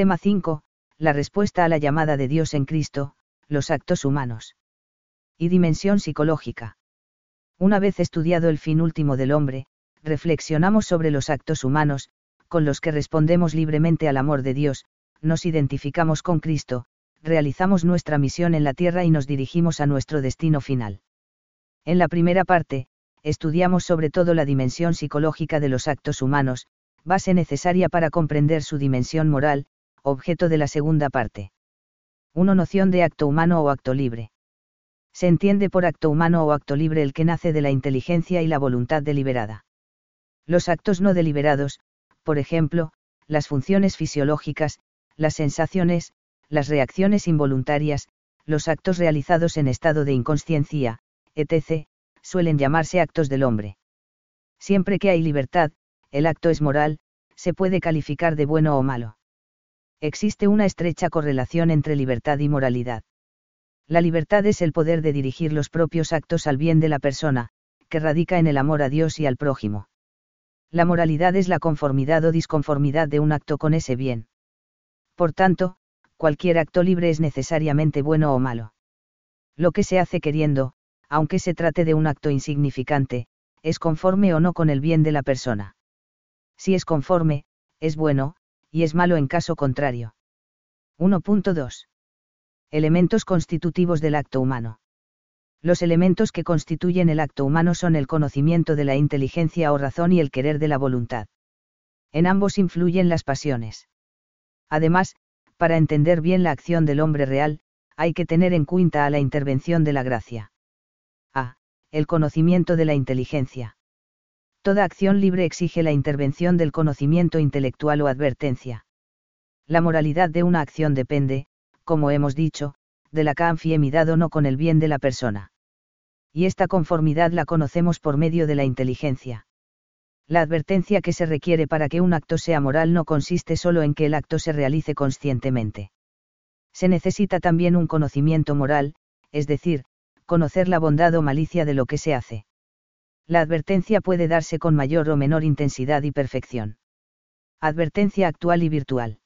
Tema 5. La respuesta a la llamada de Dios en Cristo, los actos humanos. Y dimensión psicológica. Una vez estudiado el fin último del hombre, reflexionamos sobre los actos humanos, con los que respondemos libremente al amor de Dios, nos identificamos con Cristo, realizamos nuestra misión en la tierra y nos dirigimos a nuestro destino final. En la primera parte, estudiamos sobre todo la dimensión psicológica de los actos humanos, base necesaria para comprender su dimensión moral, objeto de la segunda parte. 1. Noción de acto humano o acto libre. Se entiende por acto humano o acto libre el que nace de la inteligencia y la voluntad deliberada. Los actos no deliberados, por ejemplo, las funciones fisiológicas, las sensaciones, las reacciones involuntarias, los actos realizados en estado de inconsciencia, etc., suelen llamarse actos del hombre. Siempre que hay libertad, el acto es moral, se puede calificar de bueno o malo. Existe una estrecha correlación entre libertad y moralidad. La libertad es el poder de dirigir los propios actos al bien de la persona, que radica en el amor a Dios y al prójimo. La moralidad es la conformidad o disconformidad de un acto con ese bien. Por tanto, cualquier acto libre es necesariamente bueno o malo. Lo que se hace queriendo, aunque se trate de un acto insignificante, es conforme o no con el bien de la persona. Si es conforme, es bueno, y es malo en caso contrario. 1.2. Elementos constitutivos del acto humano. Los elementos que constituyen el acto humano son el conocimiento de la inteligencia o razón y el querer de la voluntad. En ambos influyen las pasiones. Además, para entender bien la acción del hombre real, hay que tener en cuenta a la intervención de la gracia. A. El conocimiento de la inteligencia. Toda acción libre exige la intervención del conocimiento intelectual o advertencia. La moralidad de una acción depende, como hemos dicho, de la confiemidad o no con el bien de la persona. Y esta conformidad la conocemos por medio de la inteligencia. La advertencia que se requiere para que un acto sea moral no consiste solo en que el acto se realice conscientemente. Se necesita también un conocimiento moral, es decir, conocer la bondad o malicia de lo que se hace. La advertencia puede darse con mayor o menor intensidad y perfección. Advertencia actual y virtual.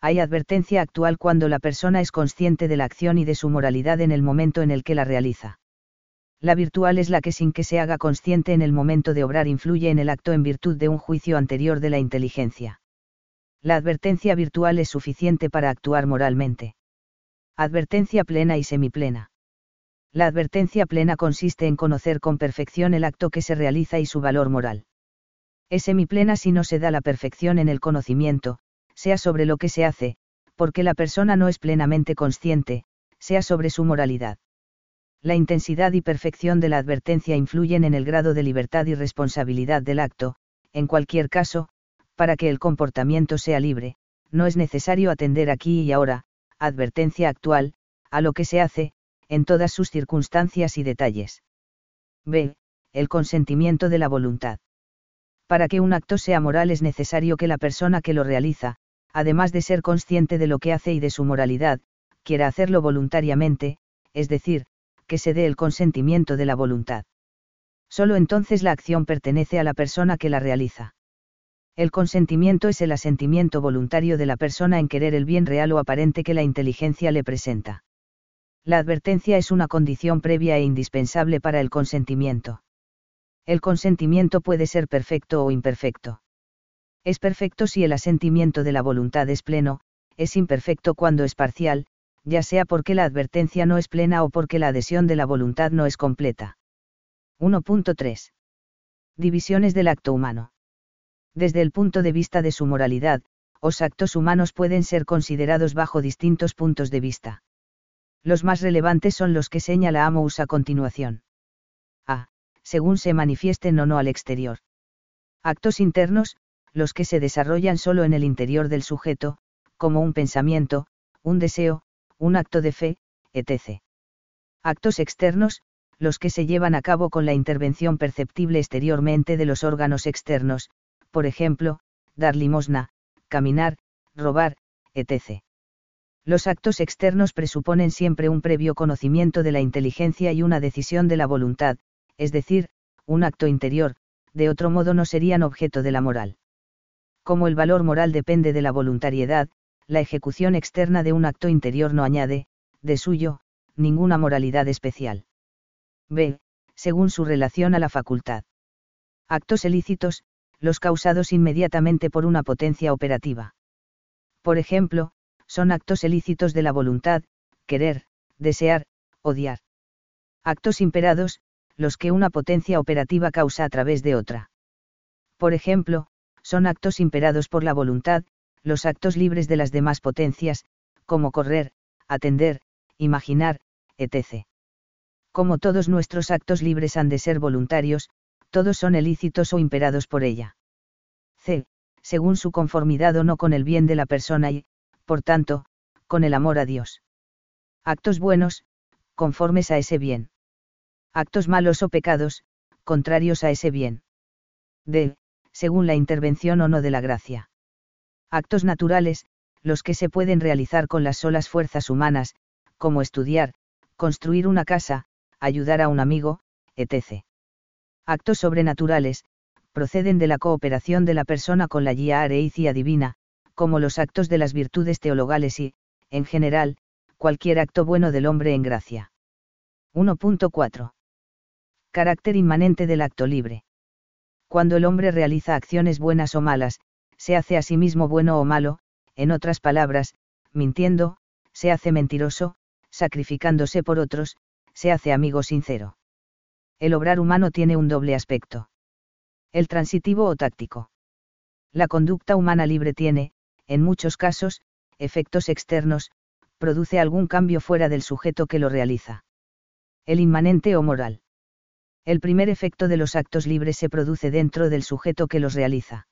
Hay advertencia actual cuando la persona es consciente de la acción y de su moralidad en el momento en el que la realiza. La virtual es la que sin que se haga consciente en el momento de obrar influye en el acto en virtud de un juicio anterior de la inteligencia. La advertencia virtual es suficiente para actuar moralmente. Advertencia plena y semiplena. La advertencia plena consiste en conocer con perfección el acto que se realiza y su valor moral. Es semiplena si no se da la perfección en el conocimiento, sea sobre lo que se hace, porque la persona no es plenamente consciente, sea sobre su moralidad. La intensidad y perfección de la advertencia influyen en el grado de libertad y responsabilidad del acto, en cualquier caso, para que el comportamiento sea libre, no es necesario atender aquí y ahora, advertencia actual, a lo que se hace, en todas sus circunstancias y detalles. B. El consentimiento de la voluntad. Para que un acto sea moral es necesario que la persona que lo realiza, además de ser consciente de lo que hace y de su moralidad, quiera hacerlo voluntariamente, es decir, que se dé el consentimiento de la voluntad. Solo entonces la acción pertenece a la persona que la realiza. El consentimiento es el asentimiento voluntario de la persona en querer el bien real o aparente que la inteligencia le presenta. La advertencia es una condición previa e indispensable para el consentimiento. El consentimiento puede ser perfecto o imperfecto. Es perfecto si el asentimiento de la voluntad es pleno, es imperfecto cuando es parcial, ya sea porque la advertencia no es plena o porque la adhesión de la voluntad no es completa. 1.3. Divisiones del acto humano. Desde el punto de vista de su moralidad, los actos humanos pueden ser considerados bajo distintos puntos de vista. Los más relevantes son los que señala Amos a continuación. A. Según se manifiesten o no al exterior. Actos internos, los que se desarrollan solo en el interior del sujeto, como un pensamiento, un deseo, un acto de fe, etc. Actos externos, los que se llevan a cabo con la intervención perceptible exteriormente de los órganos externos, por ejemplo, dar limosna, caminar, robar, etc. Los actos externos presuponen siempre un previo conocimiento de la inteligencia y una decisión de la voluntad, es decir, un acto interior, de otro modo no serían objeto de la moral. Como el valor moral depende de la voluntariedad, la ejecución externa de un acto interior no añade, de suyo, ninguna moralidad especial. B. Según su relación a la facultad. Actos ilícitos, los causados inmediatamente por una potencia operativa. Por ejemplo, son actos ilícitos de la voluntad, querer, desear, odiar. Actos imperados, los que una potencia operativa causa a través de otra. Por ejemplo, son actos imperados por la voluntad, los actos libres de las demás potencias, como correr, atender, imaginar, etc. Como todos nuestros actos libres han de ser voluntarios, todos son ilícitos o imperados por ella. C. Según su conformidad o no con el bien de la persona y, por tanto, con el amor a Dios. Actos buenos, conformes a ese bien. Actos malos o pecados, contrarios a ese bien. D. Según la intervención o no de la gracia. Actos naturales, los que se pueden realizar con las solas fuerzas humanas, como estudiar, construir una casa, ayudar a un amigo, etc. Actos sobrenaturales, proceden de la cooperación de la persona con la guía areicia divina, como los actos de las virtudes teologales y, en general, cualquier acto bueno del hombre en gracia. 1.4. Carácter inmanente del acto libre. Cuando el hombre realiza acciones buenas o malas, se hace a sí mismo bueno o malo, en otras palabras, mintiendo, se hace mentiroso, sacrificándose por otros, se hace amigo sincero. El obrar humano tiene un doble aspecto. El transitivo o táctico. La conducta humana libre tiene, en muchos casos, efectos externos, produce algún cambio fuera del sujeto que lo realiza. El inmanente o moral. El primer efecto de los actos libres se produce dentro del sujeto que los realiza.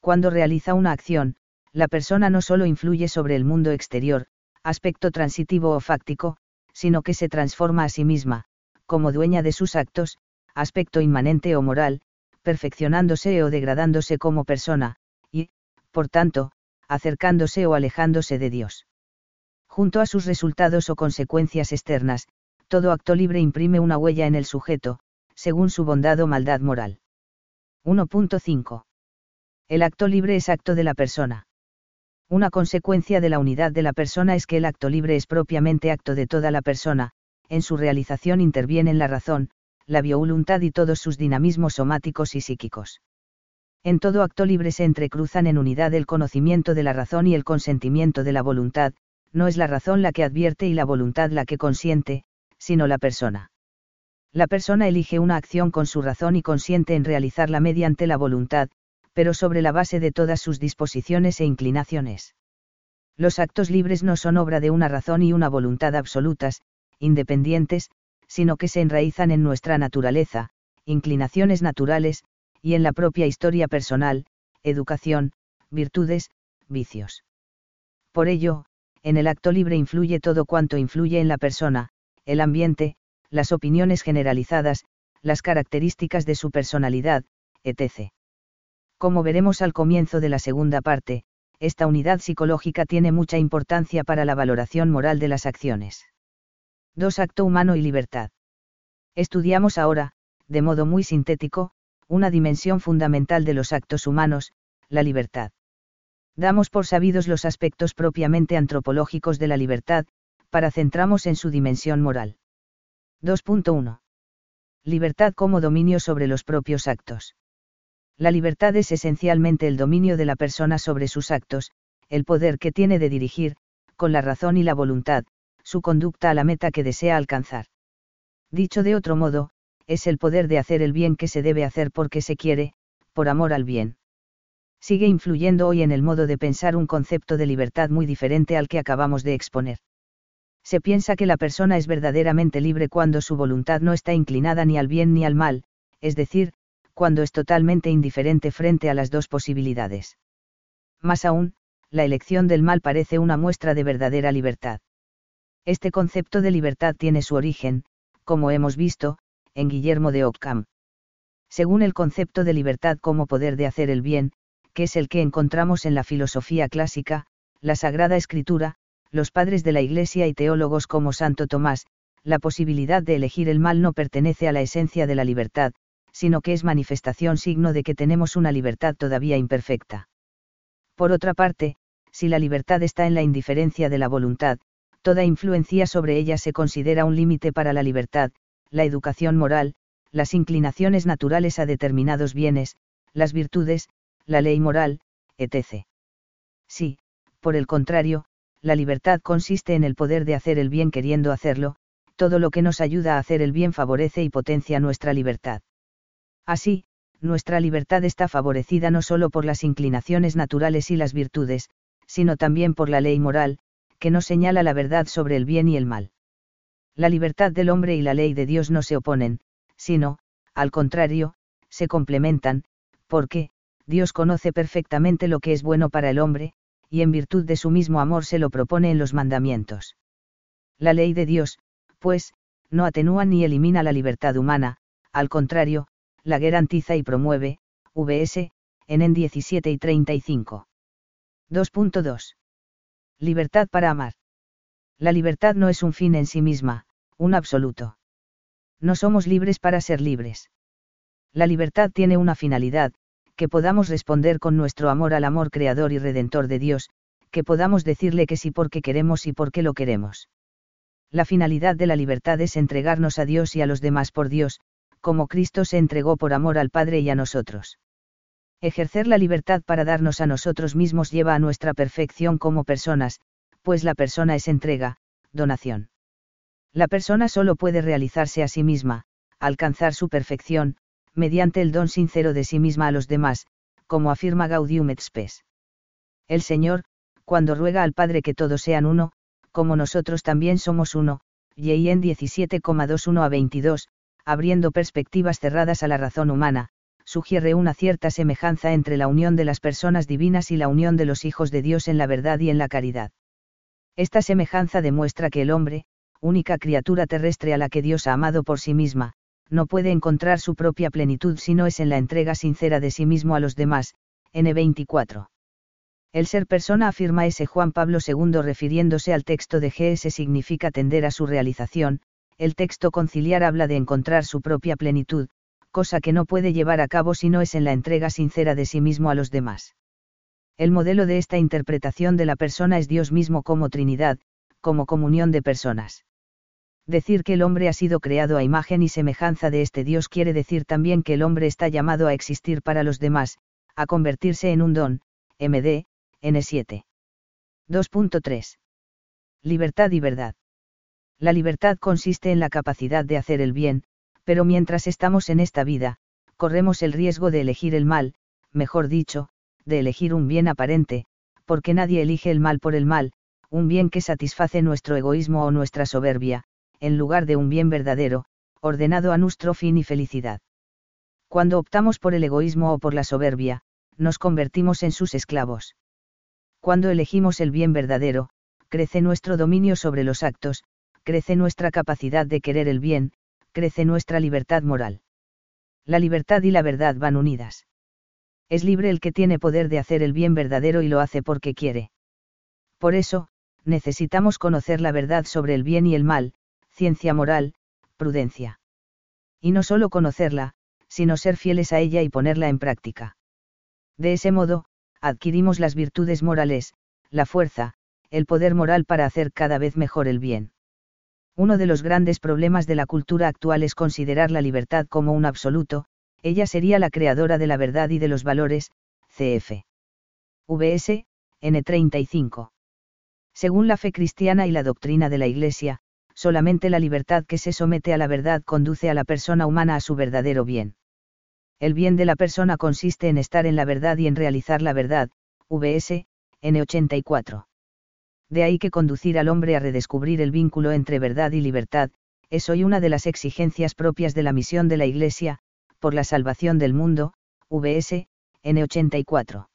Cuando realiza una acción, la persona no solo influye sobre el mundo exterior, aspecto transitivo o fáctico, sino que se transforma a sí misma, como dueña de sus actos, aspecto inmanente o moral, perfeccionándose o degradándose como persona, y, por tanto, acercándose o alejándose de Dios. Junto a sus resultados o consecuencias externas, todo acto libre imprime una huella en el sujeto, según su bondad o maldad moral. 1.5. El acto libre es acto de la persona. Una consecuencia de la unidad de la persona es que el acto libre es propiamente acto de toda la persona, en su realización intervienen la razón, la biovoluntad y todos sus dinamismos somáticos y psíquicos. En todo acto libre se entrecruzan en unidad el conocimiento de la razón y el consentimiento de la voluntad, no es la razón la que advierte y la voluntad la que consiente, sino la persona. La persona elige una acción con su razón y consiente en realizarla mediante la voluntad, pero sobre la base de todas sus disposiciones e inclinaciones. Los actos libres no son obra de una razón y una voluntad absolutas, independientes, sino que se enraizan en nuestra naturaleza, inclinaciones naturales, y en la propia historia personal, educación, virtudes, vicios. Por ello, en el acto libre influye todo cuanto influye en la persona, el ambiente, las opiniones generalizadas, las características de su personalidad, etc. Como veremos al comienzo de la segunda parte, esta unidad psicológica tiene mucha importancia para la valoración moral de las acciones. 2. Acto humano y libertad. Estudiamos ahora, de modo muy sintético, una dimensión fundamental de los actos humanos, la libertad. Damos por sabidos los aspectos propiamente antropológicos de la libertad, para centramos en su dimensión moral. 2.1. Libertad como dominio sobre los propios actos. La libertad es esencialmente el dominio de la persona sobre sus actos, el poder que tiene de dirigir, con la razón y la voluntad, su conducta a la meta que desea alcanzar. Dicho de otro modo, es el poder de hacer el bien que se debe hacer porque se quiere, por amor al bien. Sigue influyendo hoy en el modo de pensar un concepto de libertad muy diferente al que acabamos de exponer. Se piensa que la persona es verdaderamente libre cuando su voluntad no está inclinada ni al bien ni al mal, es decir, cuando es totalmente indiferente frente a las dos posibilidades. Más aún, la elección del mal parece una muestra de verdadera libertad. Este concepto de libertad tiene su origen, como hemos visto, en Guillermo de Ockham. Según el concepto de libertad como poder de hacer el bien, que es el que encontramos en la filosofía clásica, la Sagrada Escritura, los padres de la Iglesia y teólogos como Santo Tomás, la posibilidad de elegir el mal no pertenece a la esencia de la libertad, sino que es manifestación signo de que tenemos una libertad todavía imperfecta. Por otra parte, si la libertad está en la indiferencia de la voluntad, toda influencia sobre ella se considera un límite para la libertad, la educación moral, las inclinaciones naturales a determinados bienes, las virtudes, la ley moral, etc. Si, por el contrario, la libertad consiste en el poder de hacer el bien queriendo hacerlo, todo lo que nos ayuda a hacer el bien favorece y potencia nuestra libertad. Así, nuestra libertad está favorecida no solo por las inclinaciones naturales y las virtudes, sino también por la ley moral, que nos señala la verdad sobre el bien y el mal. La libertad del hombre y la ley de Dios no se oponen, sino, al contrario, se complementan, porque, Dios conoce perfectamente lo que es bueno para el hombre, y en virtud de su mismo amor se lo propone en los mandamientos. La ley de Dios, pues, no atenúa ni elimina la libertad humana, al contrario, la garantiza y promueve, vs. en en 17 y 35. 2.2. Libertad para amar. La libertad no es un fin en sí misma, un absoluto. No somos libres para ser libres. La libertad tiene una finalidad, que podamos responder con nuestro amor al amor creador y redentor de Dios, que podamos decirle que sí porque queremos y porque lo queremos. La finalidad de la libertad es entregarnos a Dios y a los demás por Dios, como Cristo se entregó por amor al Padre y a nosotros. Ejercer la libertad para darnos a nosotros mismos lleva a nuestra perfección como personas, pues la persona es entrega, donación. La persona solo puede realizarse a sí misma, alcanzar su perfección, mediante el don sincero de sí misma a los demás, como afirma Gaudium et Spes. El Señor, cuando ruega al Padre que todos sean uno, como nosotros también somos uno, y en 17,21 a 22, abriendo perspectivas cerradas a la razón humana, sugiere una cierta semejanza entre la unión de las personas divinas y la unión de los hijos de Dios en la verdad y en la caridad. Esta semejanza demuestra que el hombre, única criatura terrestre a la que Dios ha amado por sí misma, no puede encontrar su propia plenitud si no es en la entrega sincera de sí mismo a los demás. N24. El ser persona afirma ese Juan Pablo II refiriéndose al texto de GS significa tender a su realización, el texto conciliar habla de encontrar su propia plenitud, cosa que no puede llevar a cabo si no es en la entrega sincera de sí mismo a los demás. El modelo de esta interpretación de la persona es Dios mismo como Trinidad, como comunión de personas. Decir que el hombre ha sido creado a imagen y semejanza de este Dios quiere decir también que el hombre está llamado a existir para los demás, a convertirse en un don, MD, N7. 2.3. Libertad y verdad. La libertad consiste en la capacidad de hacer el bien, pero mientras estamos en esta vida, corremos el riesgo de elegir el mal, mejor dicho, de elegir un bien aparente, porque nadie elige el mal por el mal, un bien que satisface nuestro egoísmo o nuestra soberbia, en lugar de un bien verdadero, ordenado a nuestro fin y felicidad. Cuando optamos por el egoísmo o por la soberbia, nos convertimos en sus esclavos. Cuando elegimos el bien verdadero, crece nuestro dominio sobre los actos, crece nuestra capacidad de querer el bien, crece nuestra libertad moral. La libertad y la verdad van unidas. Es libre el que tiene poder de hacer el bien verdadero y lo hace porque quiere. Por eso, necesitamos conocer la verdad sobre el bien y el mal, ciencia moral, prudencia. Y no solo conocerla, sino ser fieles a ella y ponerla en práctica. De ese modo, adquirimos las virtudes morales, la fuerza, el poder moral para hacer cada vez mejor el bien. Uno de los grandes problemas de la cultura actual es considerar la libertad como un absoluto, ella sería la creadora de la verdad y de los valores, cf. VS, N35. Según la fe cristiana y la doctrina de la Iglesia, solamente la libertad que se somete a la verdad conduce a la persona humana a su verdadero bien. El bien de la persona consiste en estar en la verdad y en realizar la verdad, vs. N84. De ahí que conducir al hombre a redescubrir el vínculo entre verdad y libertad, es hoy una de las exigencias propias de la misión de la Iglesia, por la salvación del mundo, vs. N84.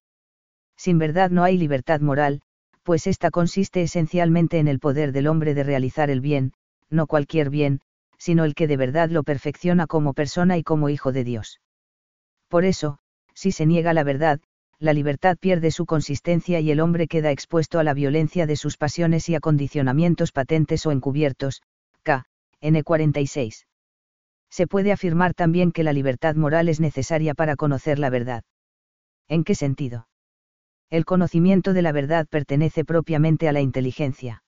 Sin verdad no hay libertad moral, pues esta consiste esencialmente en el poder del hombre de realizar el bien, no cualquier bien, sino el que de verdad lo perfecciona como persona y como hijo de Dios. Por eso, si se niega la verdad, la libertad pierde su consistencia y el hombre queda expuesto a la violencia de sus pasiones y a condicionamientos patentes o encubiertos. K. N46. Se puede afirmar también que la libertad moral es necesaria para conocer la verdad. ¿En qué sentido? El conocimiento de la verdad pertenece propiamente a la inteligencia.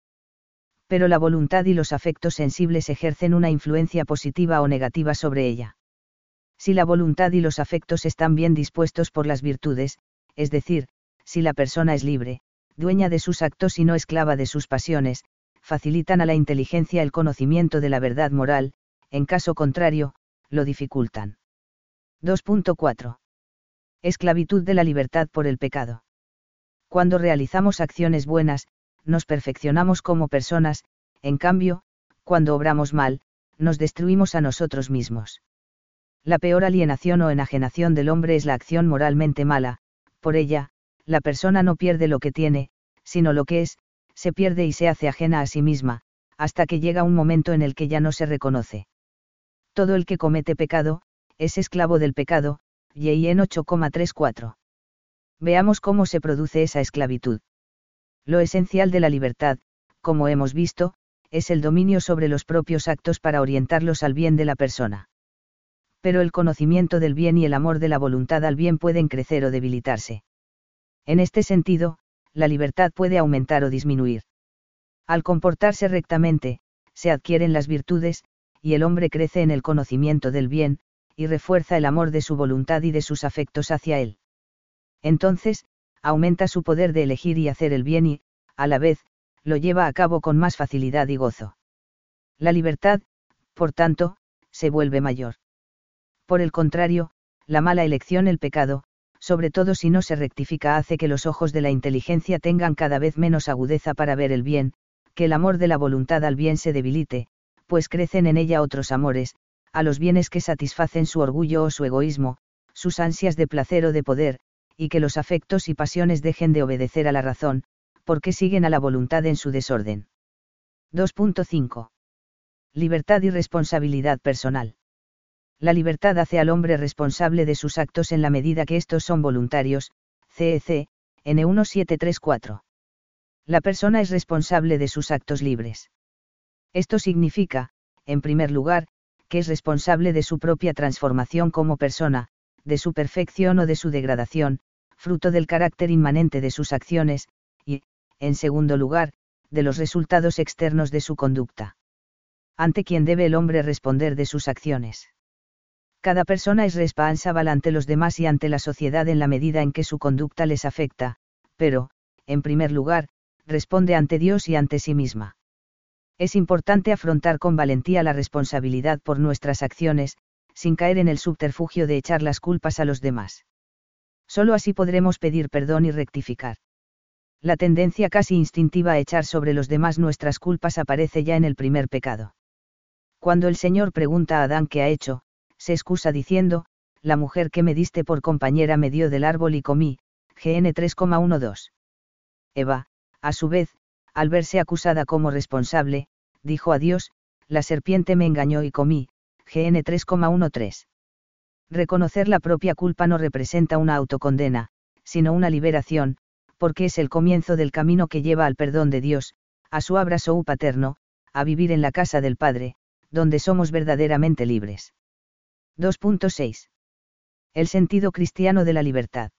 Pero la voluntad y los afectos sensibles ejercen una influencia positiva o negativa sobre ella. Si la voluntad y los afectos están bien dispuestos por las virtudes, es decir, si la persona es libre, dueña de sus actos y no esclava de sus pasiones, facilitan a la inteligencia el conocimiento de la verdad moral, en caso contrario, lo dificultan. 2.4. Esclavitud de la libertad por el pecado. Cuando realizamos acciones buenas, nos perfeccionamos como personas, en cambio, cuando obramos mal, nos destruimos a nosotros mismos. La peor alienación o enajenación del hombre es la acción moralmente mala, por ella, la persona no pierde lo que tiene, sino lo que es, se pierde y se hace ajena a sí misma, hasta que llega un momento en el que ya no se reconoce. Todo el que comete pecado, es esclavo del pecado, en 8,34. Veamos cómo se produce esa esclavitud. Lo esencial de la libertad, como hemos visto, es el dominio sobre los propios actos para orientarlos al bien de la persona. Pero el conocimiento del bien y el amor de la voluntad al bien pueden crecer o debilitarse. En este sentido, la libertad puede aumentar o disminuir. Al comportarse rectamente, se adquieren las virtudes, y el hombre crece en el conocimiento del bien, y refuerza el amor de su voluntad y de sus afectos hacia él. Entonces, aumenta su poder de elegir y hacer el bien y, a la vez, lo lleva a cabo con más facilidad y gozo. La libertad, por tanto, se vuelve mayor. Por el contrario, la mala elección, el pecado, sobre todo si no se rectifica, hace que los ojos de la inteligencia tengan cada vez menos agudeza para ver el bien, que el amor de la voluntad al bien se debilite, pues crecen en ella otros amores, a los bienes que satisfacen su orgullo o su egoísmo, sus ansias de placer o de poder, y que los afectos y pasiones dejen de obedecer a la razón, porque siguen a la voluntad en su desorden. 2.5. Libertad y responsabilidad personal. La libertad hace al hombre responsable de sus actos en la medida que estos son voluntarios, CEC, N1734. La persona es responsable de sus actos libres. Esto significa, en primer lugar, que es responsable de su propia transformación como persona, de su perfección o de su degradación, fruto del carácter inmanente de sus acciones, y, en segundo lugar, de los resultados externos de su conducta. Ante quien debe el hombre responder de sus acciones. Cada persona es responsable ante los demás y ante la sociedad en la medida en que su conducta les afecta, pero, en primer lugar, responde ante Dios y ante sí misma. Es importante afrontar con valentía la responsabilidad por nuestras acciones, sin caer en el subterfugio de echar las culpas a los demás. Solo así podremos pedir perdón y rectificar. La tendencia casi instintiva a echar sobre los demás nuestras culpas aparece ya en el primer pecado. Cuando el Señor pregunta a Adán qué ha hecho, se excusa diciendo, la mujer que me diste por compañera me dio del árbol y comí, GN 3,12. Eva, a su vez, al verse acusada como responsable, dijo a Dios, la serpiente me engañó y comí, GN 3,13. Reconocer la propia culpa no representa una autocondena, sino una liberación, porque es el comienzo del camino que lleva al perdón de Dios, a su abrazo paterno, a vivir en la casa del Padre, donde somos verdaderamente libres. 2.6. El sentido cristiano de la libertad.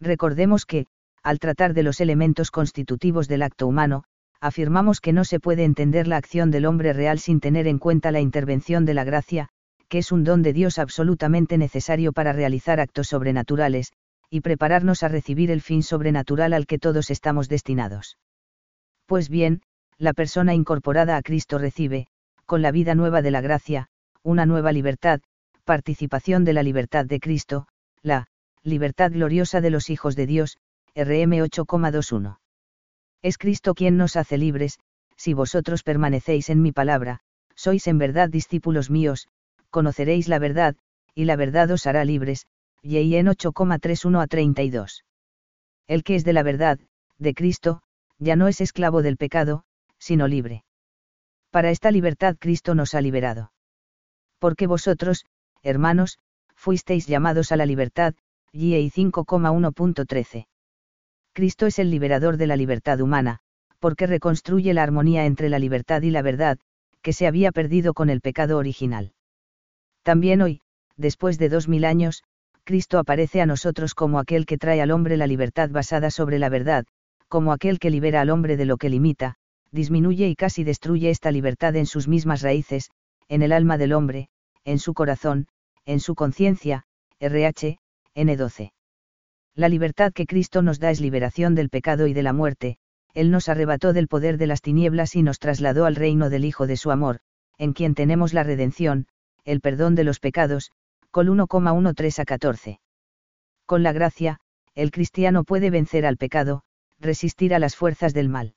Recordemos que, al tratar de los elementos constitutivos del acto humano, afirmamos que no se puede entender la acción del hombre real sin tener en cuenta la intervención de la gracia, que es un don de Dios absolutamente necesario para realizar actos sobrenaturales, y prepararnos a recibir el fin sobrenatural al que todos estamos destinados. Pues bien, la persona incorporada a Cristo recibe, con la vida nueva de la gracia, una nueva libertad, participación de la libertad de Cristo, la libertad gloriosa de los hijos de Dios, RM 8,21. Es Cristo quien nos hace libres, si vosotros permanecéis en mi palabra, sois en verdad discípulos míos, conoceréis la verdad, y la verdad os hará libres, y en 8,31 a 32. El que es de la verdad, de Cristo, ya no es esclavo del pecado, sino libre. Para esta libertad Cristo nos ha liberado. Porque vosotros, hermanos, fuisteis llamados a la libertad, y 5,1.13. Cristo es el liberador de la libertad humana, porque reconstruye la armonía entre la libertad y la verdad, que se había perdido con el pecado original. También hoy, después de dos mil años, Cristo aparece a nosotros como aquel que trae al hombre la libertad basada sobre la verdad, como aquel que libera al hombre de lo que limita, disminuye y casi destruye esta libertad en sus mismas raíces, en el alma del hombre, en su corazón, en su conciencia, RH, N12. La libertad que Cristo nos da es liberación del pecado y de la muerte, Él nos arrebató del poder de las tinieblas y nos trasladó al reino del Hijo de su amor, en quien tenemos la redención, el perdón de los pecados, col 1,13 a 14. Con la gracia, el cristiano puede vencer al pecado, resistir a las fuerzas del mal.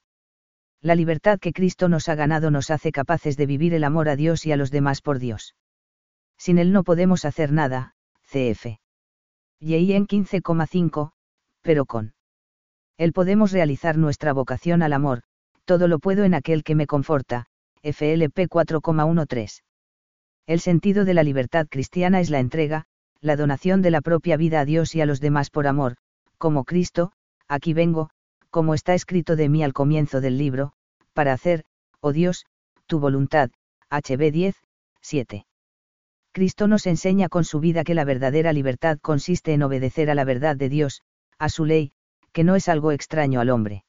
La libertad que Cristo nos ha ganado nos hace capaces de vivir el amor a Dios y a los demás por Dios. Sin Él no podemos hacer nada, cf. Y en 15,5, pero con Él podemos realizar nuestra vocación al amor, todo lo puedo en aquel que me conforta, FLP 4,13. El sentido de la libertad cristiana es la entrega, la donación de la propia vida a Dios y a los demás por amor, como Cristo, aquí vengo, como está escrito de mí al comienzo del libro, para hacer, oh Dios, tu voluntad, HB 10, 7. Cristo nos enseña con su vida que la verdadera libertad consiste en obedecer a la verdad de Dios, a su ley, que no es algo extraño al hombre.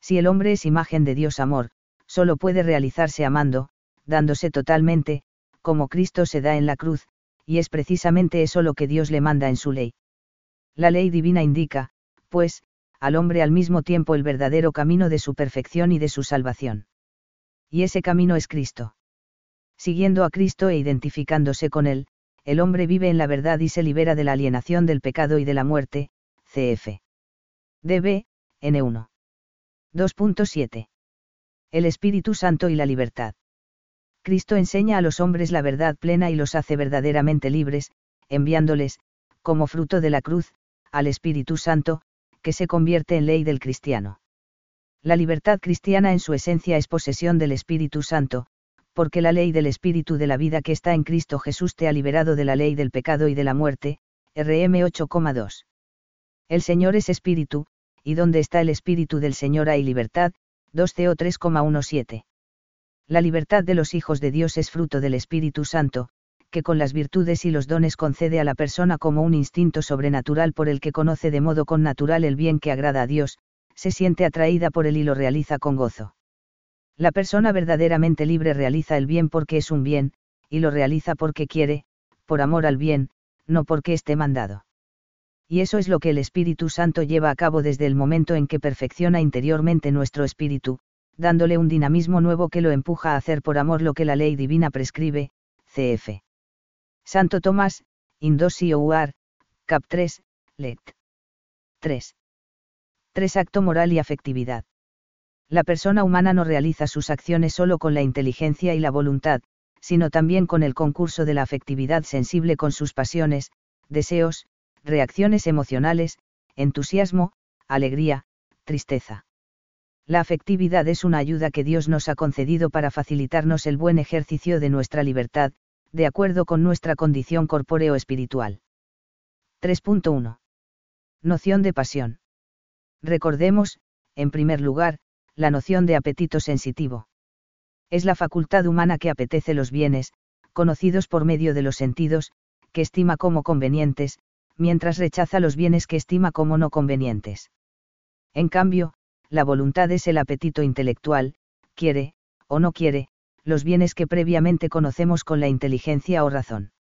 Si el hombre es imagen de Dios amor, solo puede realizarse amando, dándose totalmente, como Cristo se da en la cruz, y es precisamente eso lo que Dios le manda en su ley. La ley divina indica, pues, al hombre al mismo tiempo el verdadero camino de su perfección y de su salvación. Y ese camino es Cristo. Siguiendo a Cristo e identificándose con Él, el hombre vive en la verdad y se libera de la alienación del pecado y de la muerte, cf. DB, N1. 2.7. El Espíritu Santo y la libertad. Cristo enseña a los hombres la verdad plena y los hace verdaderamente libres, enviándoles, como fruto de la cruz, al Espíritu Santo, que se convierte en ley del cristiano. La libertad cristiana en su esencia es posesión del Espíritu Santo, porque la ley del Espíritu de la vida que está en Cristo Jesús te ha liberado de la ley del pecado y de la muerte, RM 8,2. El Señor es Espíritu, y donde está el Espíritu del Señor hay libertad, 2 CO 3,17. La libertad de los hijos de Dios es fruto del Espíritu Santo, que con las virtudes y los dones concede a la persona como un instinto sobrenatural por el que conoce de modo connatural el bien que agrada a Dios, se siente atraída por él y lo realiza con gozo. La persona verdaderamente libre realiza el bien porque es un bien, y lo realiza porque quiere, por amor al bien, no porque esté mandado. Y eso es lo que el Espíritu Santo lleva a cabo desde el momento en que perfecciona interiormente nuestro espíritu, dándole un dinamismo nuevo que lo empuja a hacer por amor lo que la ley divina prescribe, cf. Santo Tomás, Indosio UAR, Cap 3, Let. 3. 3. Acto moral y afectividad. La persona humana no realiza sus acciones solo con la inteligencia y la voluntad, sino también con el concurso de la afectividad sensible con sus pasiones, deseos, reacciones emocionales, entusiasmo, alegría, tristeza. La afectividad es una ayuda que Dios nos ha concedido para facilitarnos el buen ejercicio de nuestra libertad, de acuerdo con nuestra condición corpóreo-espiritual. 3.1. Noción de pasión. Recordemos, en primer lugar, la noción de apetito sensitivo. Es la facultad humana que apetece los bienes, conocidos por medio de los sentidos, que estima como convenientes, mientras rechaza los bienes que estima como no convenientes. En cambio, la voluntad es el apetito intelectual, quiere, o no quiere, los bienes que previamente conocemos con la inteligencia o razón.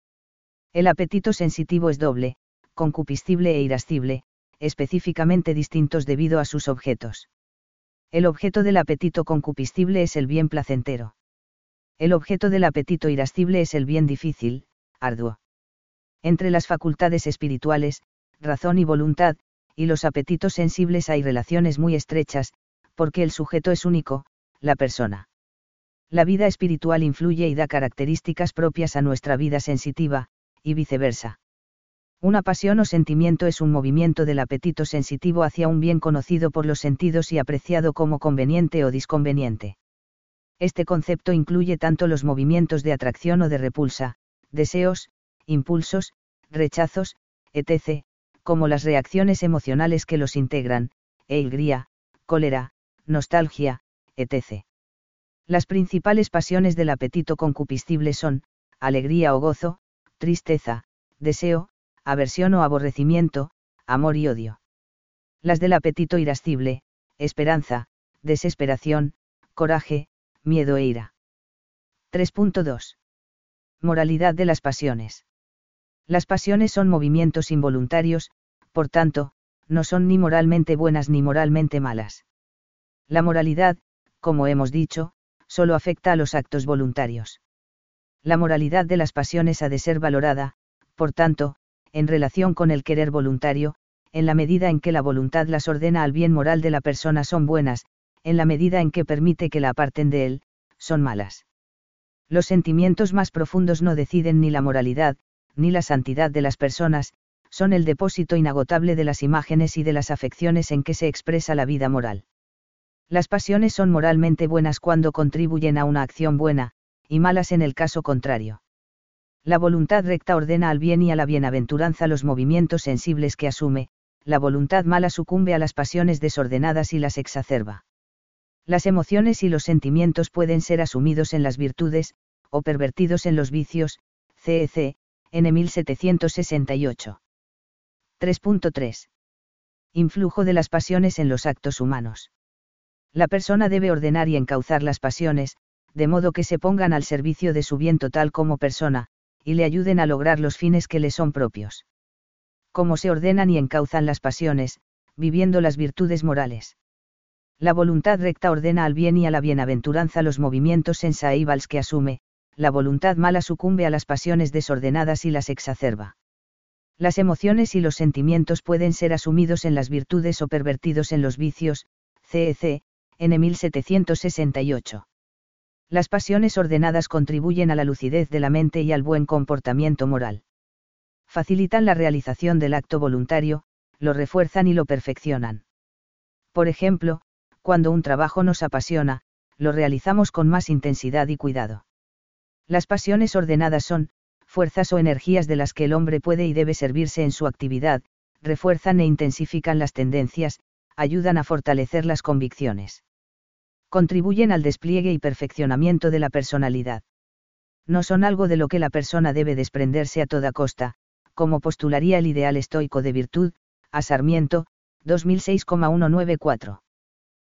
El apetito sensitivo es doble, concupiscible e irascible, específicamente distintos debido a sus objetos. El objeto del apetito concupiscible es el bien placentero. El objeto del apetito irascible es el bien difícil, arduo. Entre las facultades espirituales, razón y voluntad, y los apetitos sensibles hay relaciones muy estrechas, porque el sujeto es único, la persona. La vida espiritual influye y da características propias a nuestra vida sensitiva, y viceversa. Una pasión o sentimiento es un movimiento del apetito sensitivo hacia un bien conocido por los sentidos y apreciado como conveniente o disconveniente. Este concepto incluye tanto los movimientos de atracción o de repulsa, deseos, impulsos, rechazos, etc., como las reacciones emocionales que los integran, alegría, cólera, nostalgia, etc. Las principales pasiones del apetito concupiscible son, alegría o gozo, tristeza, deseo, aversión o aborrecimiento, amor y odio. Las del apetito irascible, esperanza, desesperación, coraje, miedo e ira. 3.2. Moralidad de las pasiones. Las pasiones son movimientos involuntarios, por tanto, no son ni moralmente buenas ni moralmente malas. La moralidad, como hemos dicho, solo afecta a los actos voluntarios. La moralidad de las pasiones ha de ser valorada, por tanto, en relación con el querer voluntario, en la medida en que la voluntad las ordena al bien moral de la persona son buenas, en la medida en que permite que la aparten de él, son malas. Los sentimientos más profundos no deciden ni la moralidad, ni la santidad de las personas, son el depósito inagotable de las imágenes y de las afecciones en que se expresa la vida moral. Las pasiones son moralmente buenas cuando contribuyen a una acción buena, y malas en el caso contrario. La voluntad recta ordena al bien y a la bienaventuranza los movimientos sensibles que asume, la voluntad mala sucumbe a las pasiones desordenadas y las exacerba. Las emociones y los sentimientos pueden ser asumidos en las virtudes, o pervertidos en los vicios, CEC, N 1768. 3.3. Influjo de las pasiones en los actos humanos. La persona debe ordenar y encauzar las pasiones, de modo que se pongan al servicio de su bien total como persona, y le ayuden a lograr los fines que le son propios. Cómo se ordenan y encauzan las pasiones, viviendo las virtudes morales. La voluntad recta ordena al bien y a la bienaventuranza los movimientos sensaíbals que asume, la voluntad mala sucumbe a las pasiones desordenadas y las exacerba. Las emociones y los sentimientos pueden ser asumidos en las virtudes o pervertidos en los vicios, CEC, N 1768. Las pasiones ordenadas contribuyen a la lucidez de la mente y al buen comportamiento moral. Facilitan la realización del acto voluntario, lo refuerzan y lo perfeccionan. Por ejemplo, cuando un trabajo nos apasiona, lo realizamos con más intensidad y cuidado. Las pasiones ordenadas son, fuerzas o energías de las que el hombre puede y debe servirse en su actividad, refuerzan e intensifican las tendencias, ayudan a fortalecer las convicciones contribuyen al despliegue y perfeccionamiento de la personalidad. No son algo de lo que la persona debe desprenderse a toda costa, como postularía el ideal estoico de virtud, a Sarmiento, 2006,194.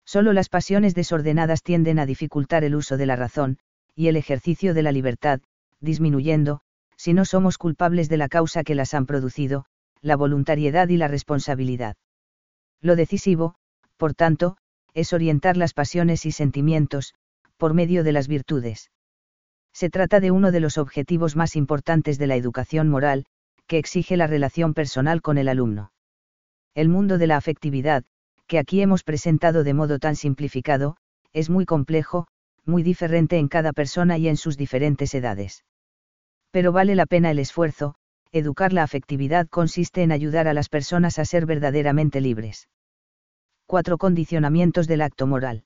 Solo las pasiones desordenadas tienden a dificultar el uso de la razón, y el ejercicio de la libertad, disminuyendo, si no somos culpables de la causa que las han producido, la voluntariedad y la responsabilidad. Lo decisivo, por tanto, es orientar las pasiones y sentimientos, por medio de las virtudes. Se trata de uno de los objetivos más importantes de la educación moral, que exige la relación personal con el alumno. El mundo de la afectividad, que aquí hemos presentado de modo tan simplificado, es muy complejo, muy diferente en cada persona y en sus diferentes edades. Pero vale la pena el esfuerzo, educar la afectividad consiste en ayudar a las personas a ser verdaderamente libres. Cuatro condicionamientos del acto moral.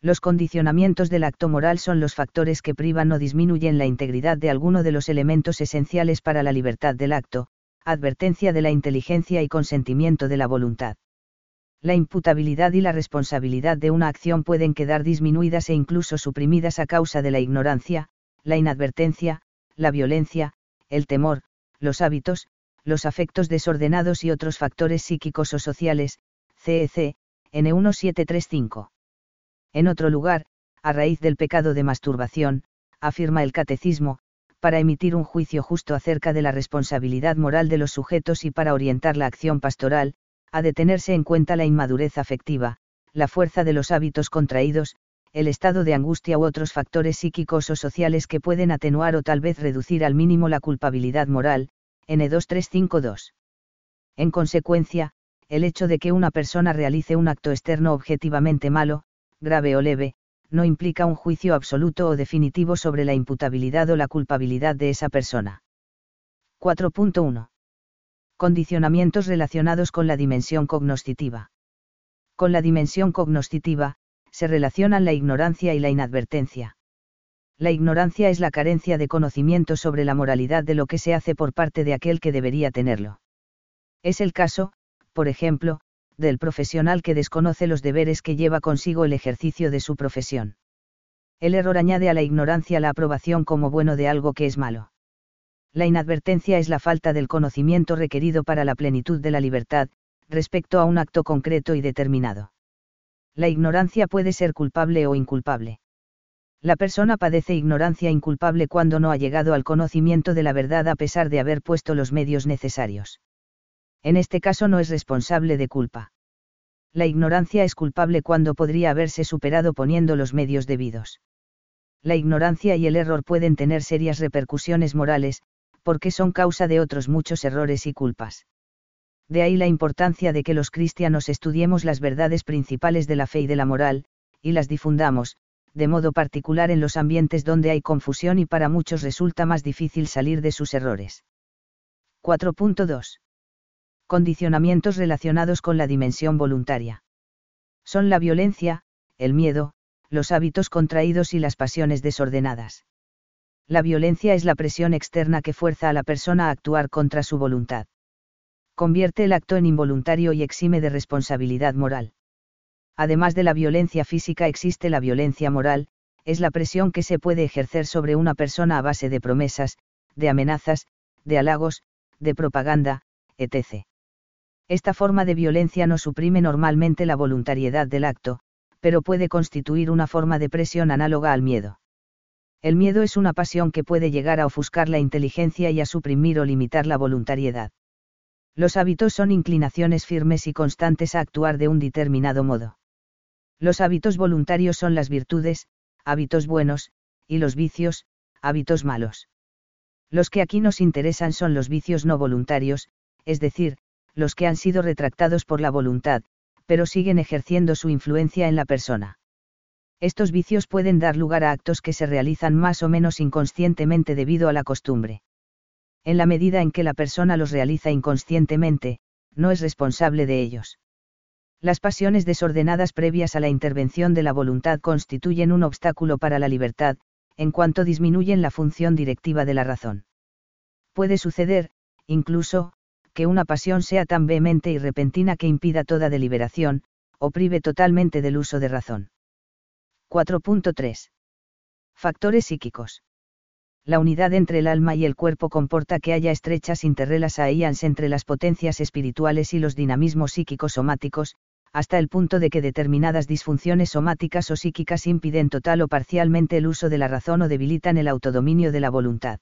Los condicionamientos del acto moral son los factores que privan o disminuyen la integridad de alguno de los elementos esenciales para la libertad del acto, advertencia de la inteligencia y consentimiento de la voluntad. La imputabilidad y la responsabilidad de una acción pueden quedar disminuidas e incluso suprimidas a causa de la ignorancia, la inadvertencia, la violencia, el temor, los hábitos, los afectos desordenados y otros factores psíquicos o sociales, CEC, N1735. En otro lugar, a raíz del pecado de masturbación, afirma el catecismo, para emitir un juicio justo acerca de la responsabilidad moral de los sujetos y para orientar la acción pastoral, ha de tenerse en cuenta la inmadurez afectiva, la fuerza de los hábitos contraídos, el estado de angustia u otros factores psíquicos o sociales que pueden atenuar o tal vez reducir al mínimo la culpabilidad moral, N2352. En consecuencia, el hecho de que una persona realice un acto externo objetivamente malo, grave o leve, no implica un juicio absoluto o definitivo sobre la imputabilidad o la culpabilidad de esa persona. 4.1. Condicionamientos relacionados con la dimensión cognoscitiva. Con la dimensión cognoscitiva, se relacionan la ignorancia y la inadvertencia. La ignorancia es la carencia de conocimiento sobre la moralidad de lo que se hace por parte de aquel que debería tenerlo. Es el caso, por ejemplo, del profesional que desconoce los deberes que lleva consigo el ejercicio de su profesión. El error añade a la ignorancia la aprobación como bueno de algo que es malo. La inadvertencia es la falta del conocimiento requerido para la plenitud de la libertad, respecto a un acto concreto y determinado. La ignorancia puede ser culpable o inculpable. La persona padece ignorancia inculpable cuando no ha llegado al conocimiento de la verdad a pesar de haber puesto los medios necesarios. En este caso no es responsable de culpa. La ignorancia es culpable cuando podría haberse superado poniendo los medios debidos. La ignorancia y el error pueden tener serias repercusiones morales, porque son causa de otros muchos errores y culpas. De ahí la importancia de que los cristianos estudiemos las verdades principales de la fe y de la moral, y las difundamos, de modo particular en los ambientes donde hay confusión y para muchos resulta más difícil salir de sus errores. 4.2. Condicionamientos relacionados con la dimensión voluntaria. Son la violencia, el miedo, los hábitos contraídos y las pasiones desordenadas. La violencia es la presión externa que fuerza a la persona a actuar contra su voluntad. Convierte el acto en involuntario y exime de responsabilidad moral además de la violencia física existe la violencia moral, es la presión que se puede ejercer sobre una persona a base de promesas, de amenazas, de halagos, de propaganda, etc. Esta forma de violencia no suprime normalmente la voluntariedad del acto, pero puede constituir una forma de presión análoga al miedo. El miedo es una pasión que puede llegar a ofuscar la inteligencia y a suprimir o limitar la voluntariedad. Los hábitos son inclinaciones firmes y constantes a actuar de un determinado modo. Los hábitos voluntarios son las virtudes, hábitos buenos, y los vicios, hábitos malos. Los que aquí nos interesan son los vicios no voluntarios, es decir, los que han sido retractados por la voluntad, pero siguen ejerciendo su influencia en la persona. Estos vicios pueden dar lugar a actos que se realizan más o menos inconscientemente debido a la costumbre. En la medida en que la persona los realiza inconscientemente, no es responsable de ellos. Las pasiones desordenadas previas a la intervención de la voluntad constituyen un obstáculo para la libertad, en cuanto disminuyen la función directiva de la razón. Puede suceder, incluso, que una pasión sea tan vehemente y repentina que impida toda deliberación, o prive totalmente del uso de razón. 4.3. Factores psíquicos. La unidad entre el alma y el cuerpo comporta que haya estrechas interrelaciones entre las potencias espirituales y los dinamismos psíquicos somáticos, hasta el punto de que determinadas disfunciones somáticas o psíquicas impiden total o parcialmente el uso de la razón o debilitan el autodominio de la voluntad.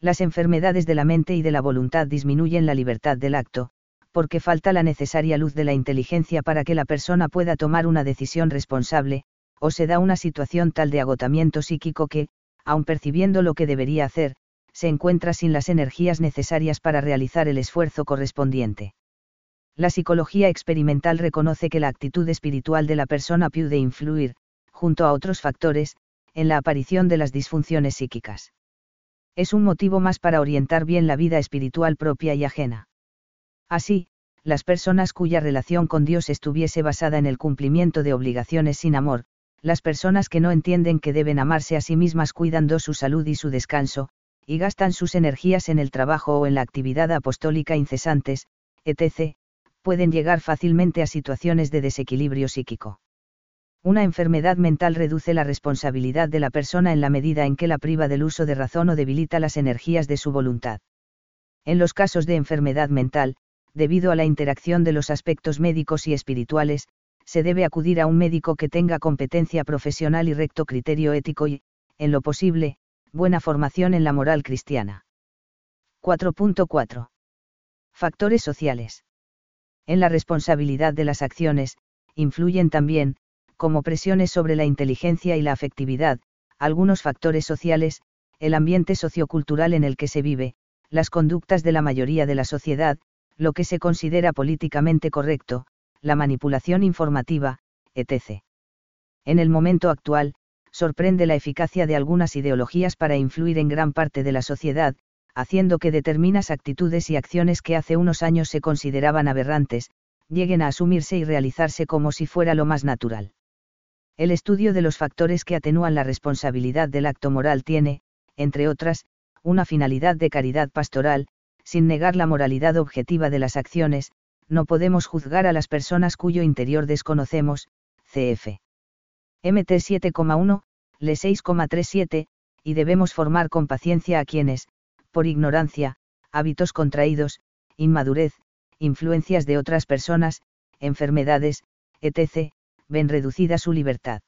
Las enfermedades de la mente y de la voluntad disminuyen la libertad del acto, porque falta la necesaria luz de la inteligencia para que la persona pueda tomar una decisión responsable, o se da una situación tal de agotamiento psíquico que, aun percibiendo lo que debería hacer, se encuentra sin las energías necesarias para realizar el esfuerzo correspondiente. La psicología experimental reconoce que la actitud espiritual de la persona puede influir, junto a otros factores, en la aparición de las disfunciones psíquicas. Es un motivo más para orientar bien la vida espiritual propia y ajena. Así, las personas cuya relación con Dios estuviese basada en el cumplimiento de obligaciones sin amor, las personas que no entienden que deben amarse a sí mismas cuidando su salud y su descanso, y gastan sus energías en el trabajo o en la actividad apostólica incesantes, etc., pueden llegar fácilmente a situaciones de desequilibrio psíquico. Una enfermedad mental reduce la responsabilidad de la persona en la medida en que la priva del uso de razón o debilita las energías de su voluntad. En los casos de enfermedad mental, debido a la interacción de los aspectos médicos y espirituales, se debe acudir a un médico que tenga competencia profesional y recto criterio ético y, en lo posible, buena formación en la moral cristiana. 4.4. Factores sociales en la responsabilidad de las acciones, influyen también, como presiones sobre la inteligencia y la afectividad, algunos factores sociales, el ambiente sociocultural en el que se vive, las conductas de la mayoría de la sociedad, lo que se considera políticamente correcto, la manipulación informativa, etc. En el momento actual, sorprende la eficacia de algunas ideologías para influir en gran parte de la sociedad, haciendo que determinas actitudes y acciones que hace unos años se consideraban aberrantes, lleguen a asumirse y realizarse como si fuera lo más natural. El estudio de los factores que atenúan la responsabilidad del acto moral tiene, entre otras, una finalidad de caridad pastoral, sin negar la moralidad objetiva de las acciones, no podemos juzgar a las personas cuyo interior desconocemos, cf. MT 7,1, LE 6,37, y debemos formar con paciencia a quienes, por ignorancia, hábitos contraídos, inmadurez, influencias de otras personas, enfermedades, etc., ven reducida su libertad.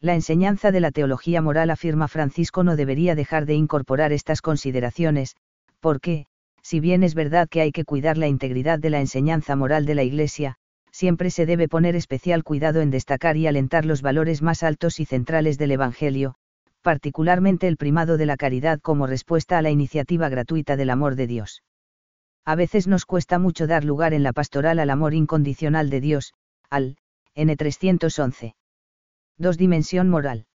La enseñanza de la teología moral afirma Francisco no debería dejar de incorporar estas consideraciones, porque, si bien es verdad que hay que cuidar la integridad de la enseñanza moral de la Iglesia, siempre se debe poner especial cuidado en destacar y alentar los valores más altos y centrales del Evangelio, particularmente el primado de la caridad como respuesta a la iniciativa gratuita del amor de Dios. A veces nos cuesta mucho dar lugar en la pastoral al amor incondicional de Dios, al N311. 2. Dimensión moral.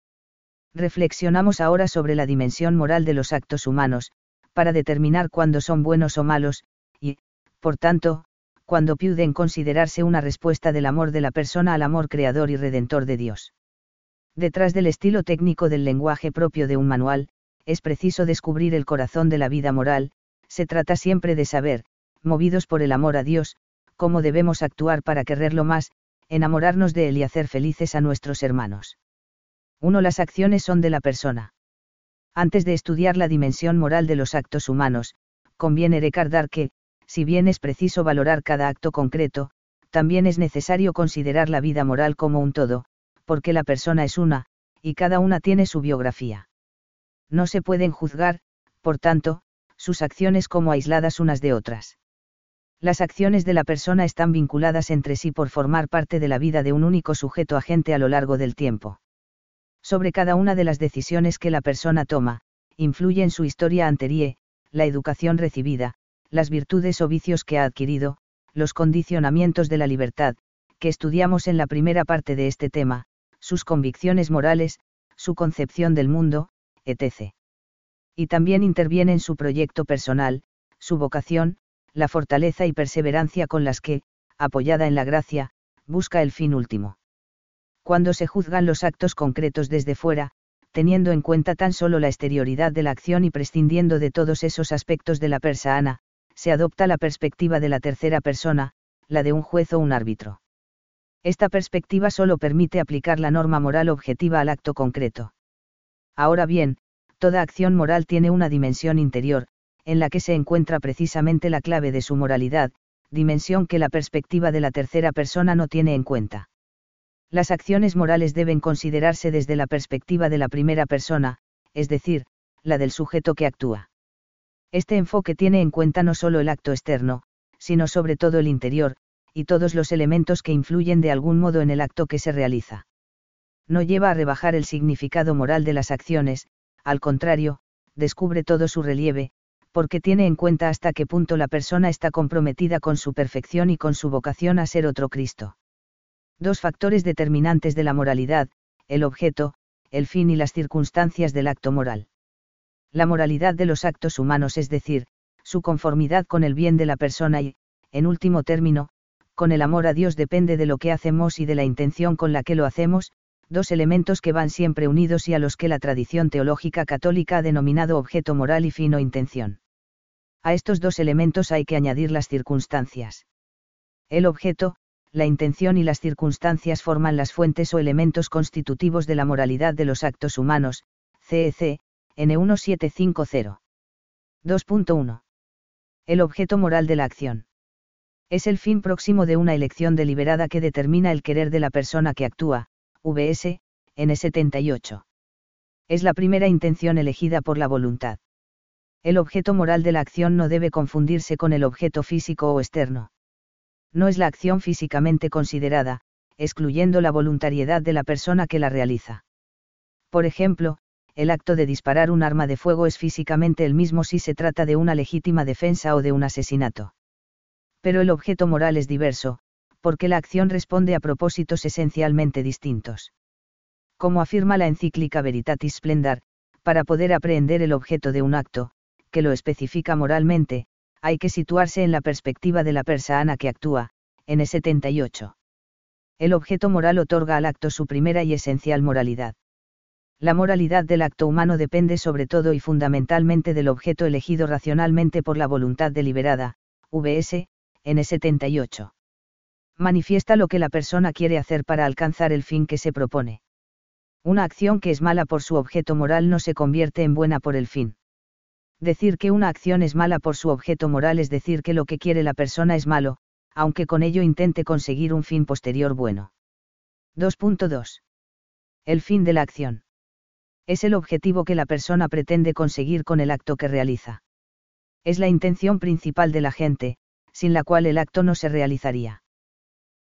Reflexionamos ahora sobre la dimensión moral de los actos humanos, para determinar cuándo son buenos o malos, y, por tanto, cuándo pueden considerarse una respuesta del amor de la persona al amor creador y redentor de Dios. Detrás del estilo técnico del lenguaje propio de un manual, es preciso descubrir el corazón de la vida moral, se trata siempre de saber, movidos por el amor a Dios, cómo debemos actuar para quererlo más, enamorarnos de Él y hacer felices a nuestros hermanos. 1. Las acciones son de la persona. Antes de estudiar la dimensión moral de los actos humanos, conviene recordar que, si bien es preciso valorar cada acto concreto, también es necesario considerar la vida moral como un todo, porque la persona es una, y cada una tiene su biografía. No se pueden juzgar, por tanto, sus acciones como aisladas unas de otras. Las acciones de la persona están vinculadas entre sí por formar parte de la vida de un único sujeto agente a lo largo del tiempo sobre cada una de las decisiones que la persona toma, influye en su historia anterior, la educación recibida, las virtudes o vicios que ha adquirido, los condicionamientos de la libertad, que estudiamos en la primera parte de este tema, sus convicciones morales, su concepción del mundo, etc. Y también interviene en su proyecto personal, su vocación, la fortaleza y perseverancia con las que, apoyada en la gracia, busca el fin último cuando se juzgan los actos concretos desde fuera, teniendo en cuenta tan solo la exterioridad de la acción y prescindiendo de todos esos aspectos de la persona, se adopta la perspectiva de la tercera persona, la de un juez o un árbitro. Esta perspectiva solo permite aplicar la norma moral objetiva al acto concreto. Ahora bien, toda acción moral tiene una dimensión interior, en la que se encuentra precisamente la clave de su moralidad, dimensión que la perspectiva de la tercera persona no tiene en cuenta. Las acciones morales deben considerarse desde la perspectiva de la primera persona, es decir, la del sujeto que actúa. Este enfoque tiene en cuenta no solo el acto externo, sino sobre todo el interior, y todos los elementos que influyen de algún modo en el acto que se realiza. No lleva a rebajar el significado moral de las acciones, al contrario, descubre todo su relieve, porque tiene en cuenta hasta qué punto la persona está comprometida con su perfección y con su vocación a ser otro Cristo. Dos factores determinantes de la moralidad, el objeto, el fin y las circunstancias del acto moral. La moralidad de los actos humanos es decir, su conformidad con el bien de la persona y, en último término, con el amor a Dios depende de lo que hacemos y de la intención con la que lo hacemos, dos elementos que van siempre unidos y a los que la tradición teológica católica ha denominado objeto moral y fin o intención. A estos dos elementos hay que añadir las circunstancias. El objeto, la intención y las circunstancias forman las fuentes o elementos constitutivos de la moralidad de los actos humanos, CEC, N1750. 2.1. El objeto moral de la acción. Es el fin próximo de una elección deliberada que determina el querer de la persona que actúa, VS, N78. Es la primera intención elegida por la voluntad. El objeto moral de la acción no debe confundirse con el objeto físico o externo no es la acción físicamente considerada, excluyendo la voluntariedad de la persona que la realiza. Por ejemplo, el acto de disparar un arma de fuego es físicamente el mismo si se trata de una legítima defensa o de un asesinato. Pero el objeto moral es diverso, porque la acción responde a propósitos esencialmente distintos. Como afirma la encíclica Veritatis Splendor, para poder aprehender el objeto de un acto, que lo especifica moralmente, hay que situarse en la perspectiva de la persona que actúa, en 78. El objeto moral otorga al acto su primera y esencial moralidad. La moralidad del acto humano depende sobre todo y fundamentalmente del objeto elegido racionalmente por la voluntad deliberada, VS, n 78. Manifiesta lo que la persona quiere hacer para alcanzar el fin que se propone. Una acción que es mala por su objeto moral no se convierte en buena por el fin Decir que una acción es mala por su objeto moral es decir que lo que quiere la persona es malo, aunque con ello intente conseguir un fin posterior bueno. 2.2. El fin de la acción. Es el objetivo que la persona pretende conseguir con el acto que realiza. Es la intención principal de la gente, sin la cual el acto no se realizaría.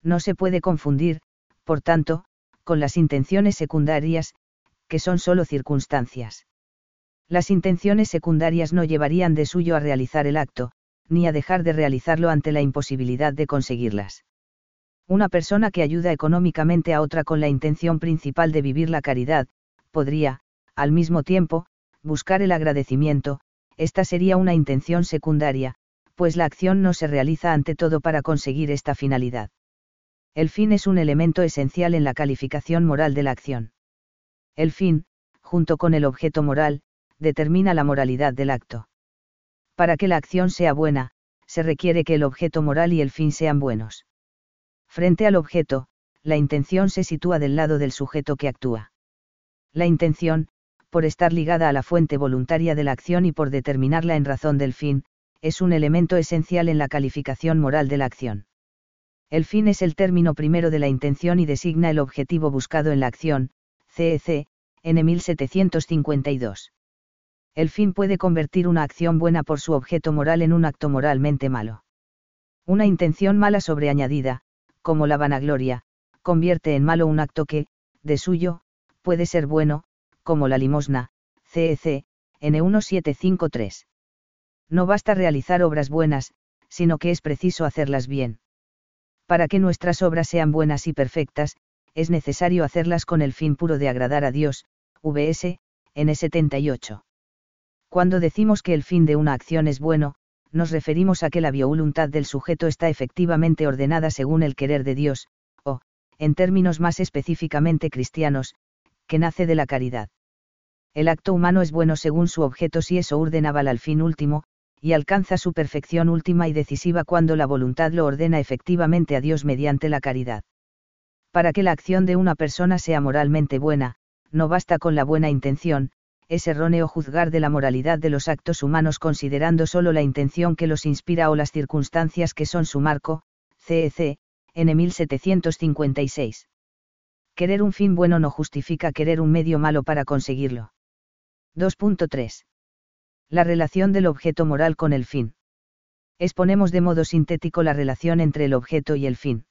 No se puede confundir, por tanto, con las intenciones secundarias, que son solo circunstancias. Las intenciones secundarias no llevarían de suyo a realizar el acto, ni a dejar de realizarlo ante la imposibilidad de conseguirlas. Una persona que ayuda económicamente a otra con la intención principal de vivir la caridad, podría, al mismo tiempo, buscar el agradecimiento, esta sería una intención secundaria, pues la acción no se realiza ante todo para conseguir esta finalidad. El fin es un elemento esencial en la calificación moral de la acción. El fin, junto con el objeto moral, determina la moralidad del acto. Para que la acción sea buena, se requiere que el objeto moral y el fin sean buenos. Frente al objeto, la intención se sitúa del lado del sujeto que actúa. La intención, por estar ligada a la fuente voluntaria de la acción y por determinarla en razón del fin, es un elemento esencial en la calificación moral de la acción. El fin es el término primero de la intención y designa el objetivo buscado en la acción, CEC, N 1752 el fin puede convertir una acción buena por su objeto moral en un acto moralmente malo. Una intención mala sobreañadida, como la vanagloria, convierte en malo un acto que, de suyo, puede ser bueno, como la limosna, CEC, N1753. No basta realizar obras buenas, sino que es preciso hacerlas bien. Para que nuestras obras sean buenas y perfectas, es necesario hacerlas con el fin puro de agradar a Dios, VS, N78. Cuando decimos que el fin de una acción es bueno, nos referimos a que la voluntad del sujeto está efectivamente ordenada según el querer de Dios, o, en términos más específicamente cristianos, que nace de la caridad. El acto humano es bueno según su objeto si eso ordenaba al fin último, y alcanza su perfección última y decisiva cuando la voluntad lo ordena efectivamente a Dios mediante la caridad. Para que la acción de una persona sea moralmente buena, no basta con la buena intención, es erróneo juzgar de la moralidad de los actos humanos considerando solo la intención que los inspira o las circunstancias que son su marco, CEC, N 1756. Querer un fin bueno no justifica querer un medio malo para conseguirlo. 2.3. La relación del objeto moral con el fin. Exponemos de modo sintético la relación entre el objeto y el fin.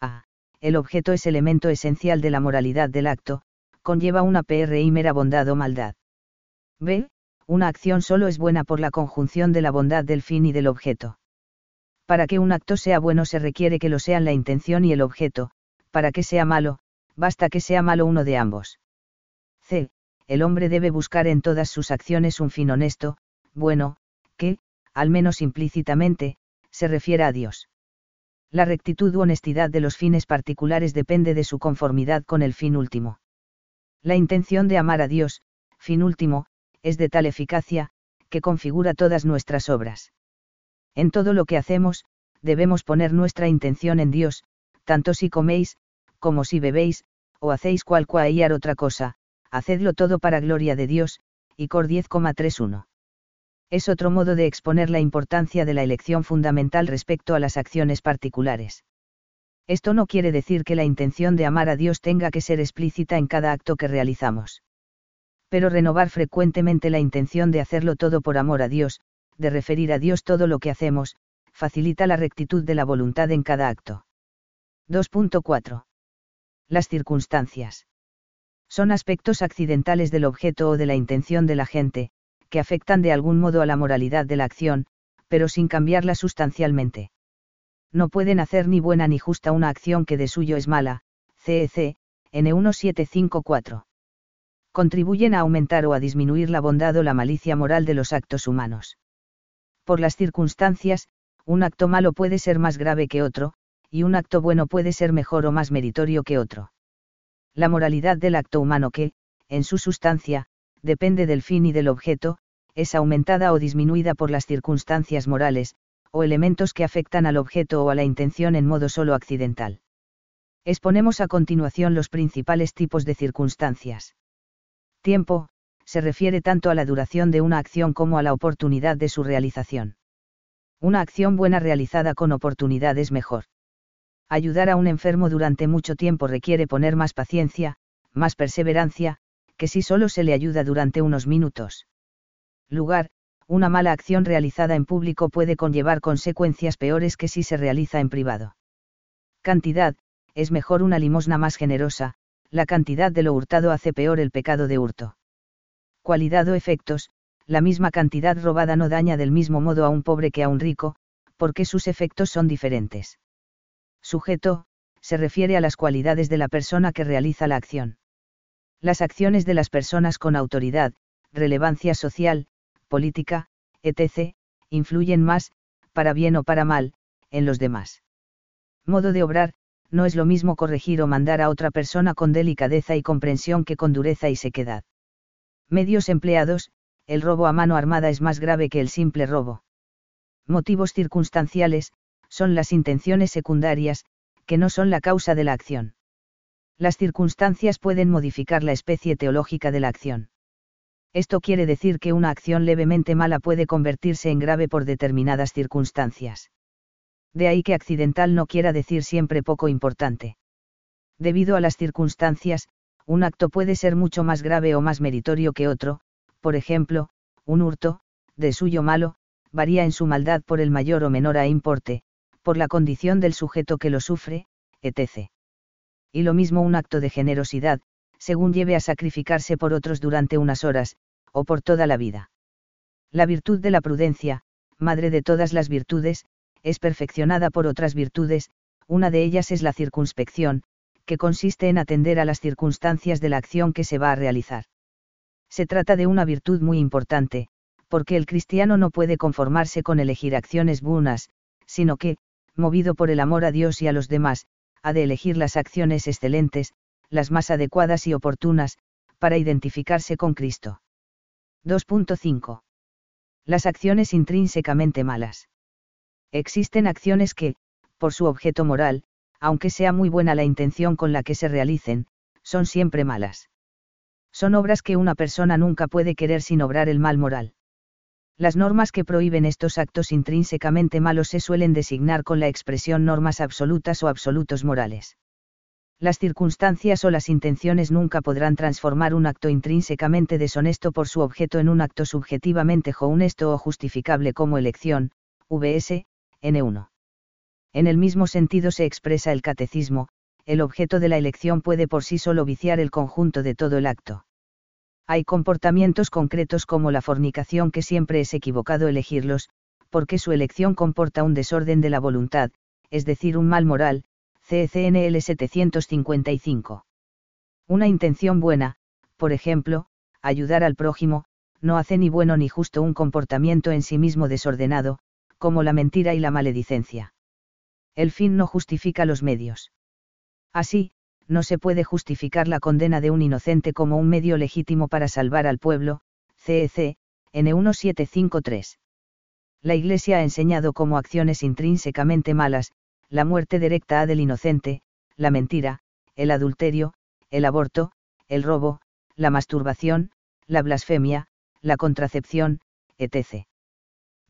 A. El objeto es elemento esencial de la moralidad del acto, conlleva una PRI mera bondad o maldad. B. Una acción solo es buena por la conjunción de la bondad del fin y del objeto. Para que un acto sea bueno se requiere que lo sean la intención y el objeto, para que sea malo, basta que sea malo uno de ambos. C. El hombre debe buscar en todas sus acciones un fin honesto, bueno, que, al menos implícitamente, se refiera a Dios. La rectitud u honestidad de los fines particulares depende de su conformidad con el fin último. La intención de amar a Dios, fin último, es de tal eficacia, que configura todas nuestras obras. En todo lo que hacemos, debemos poner nuestra intención en Dios, tanto si coméis, como si bebéis, o hacéis cual cualquier otra cosa, hacedlo todo para gloria de Dios, y Cor 10,31. Es otro modo de exponer la importancia de la elección fundamental respecto a las acciones particulares. Esto no quiere decir que la intención de amar a Dios tenga que ser explícita en cada acto que realizamos. Pero renovar frecuentemente la intención de hacerlo todo por amor a Dios, de referir a Dios todo lo que hacemos, facilita la rectitud de la voluntad en cada acto. 2.4. Las circunstancias. Son aspectos accidentales del objeto o de la intención de la gente, que afectan de algún modo a la moralidad de la acción, pero sin cambiarla sustancialmente no pueden hacer ni buena ni justa una acción que de suyo es mala, CEC, N1754. Contribuyen a aumentar o a disminuir la bondad o la malicia moral de los actos humanos. Por las circunstancias, un acto malo puede ser más grave que otro, y un acto bueno puede ser mejor o más meritorio que otro. La moralidad del acto humano que, en su sustancia, depende del fin y del objeto, es aumentada o disminuida por las circunstancias morales, o elementos que afectan al objeto o a la intención en modo solo accidental. Exponemos a continuación los principales tipos de circunstancias. Tiempo, se refiere tanto a la duración de una acción como a la oportunidad de su realización. Una acción buena realizada con oportunidad es mejor. Ayudar a un enfermo durante mucho tiempo requiere poner más paciencia, más perseverancia, que si solo se le ayuda durante unos minutos. Lugar, una mala acción realizada en público puede conllevar consecuencias peores que si se realiza en privado. Cantidad, es mejor una limosna más generosa, la cantidad de lo hurtado hace peor el pecado de hurto. Cualidad o efectos, la misma cantidad robada no daña del mismo modo a un pobre que a un rico, porque sus efectos son diferentes. Sujeto, se refiere a las cualidades de la persona que realiza la acción. Las acciones de las personas con autoridad, relevancia social, política, etc., influyen más, para bien o para mal, en los demás. Modo de obrar, no es lo mismo corregir o mandar a otra persona con delicadeza y comprensión que con dureza y sequedad. Medios empleados, el robo a mano armada es más grave que el simple robo. Motivos circunstanciales, son las intenciones secundarias, que no son la causa de la acción. Las circunstancias pueden modificar la especie teológica de la acción. Esto quiere decir que una acción levemente mala puede convertirse en grave por determinadas circunstancias. De ahí que accidental no quiera decir siempre poco importante. Debido a las circunstancias, un acto puede ser mucho más grave o más meritorio que otro, por ejemplo, un hurto, de suyo malo, varía en su maldad por el mayor o menor a importe, por la condición del sujeto que lo sufre, etc. Y lo mismo un acto de generosidad, según lleve a sacrificarse por otros durante unas horas, o por toda la vida. La virtud de la prudencia, madre de todas las virtudes, es perfeccionada por otras virtudes, una de ellas es la circunspección, que consiste en atender a las circunstancias de la acción que se va a realizar. Se trata de una virtud muy importante, porque el cristiano no puede conformarse con elegir acciones buenas, sino que, movido por el amor a Dios y a los demás, ha de elegir las acciones excelentes, las más adecuadas y oportunas, para identificarse con Cristo. 2.5. Las acciones intrínsecamente malas. Existen acciones que, por su objeto moral, aunque sea muy buena la intención con la que se realicen, son siempre malas. Son obras que una persona nunca puede querer sin obrar el mal moral. Las normas que prohíben estos actos intrínsecamente malos se suelen designar con la expresión normas absolutas o absolutos morales. Las circunstancias o las intenciones nunca podrán transformar un acto intrínsecamente deshonesto por su objeto en un acto subjetivamente honesto o justificable como elección, vs. N1. En el mismo sentido se expresa el catecismo, el objeto de la elección puede por sí solo viciar el conjunto de todo el acto. Hay comportamientos concretos como la fornicación que siempre es equivocado elegirlos, porque su elección comporta un desorden de la voluntad, es decir, un mal moral, CCNL 755. Una intención buena, por ejemplo, ayudar al prójimo, no hace ni bueno ni justo un comportamiento en sí mismo desordenado, como la mentira y la maledicencia. El fin no justifica los medios. Así, no se puede justificar la condena de un inocente como un medio legítimo para salvar al pueblo, CEC, N1753. La Iglesia ha enseñado como acciones intrínsecamente malas, la muerte directa del inocente, la mentira, el adulterio, el aborto, el robo, la masturbación, la blasfemia, la contracepción, etc.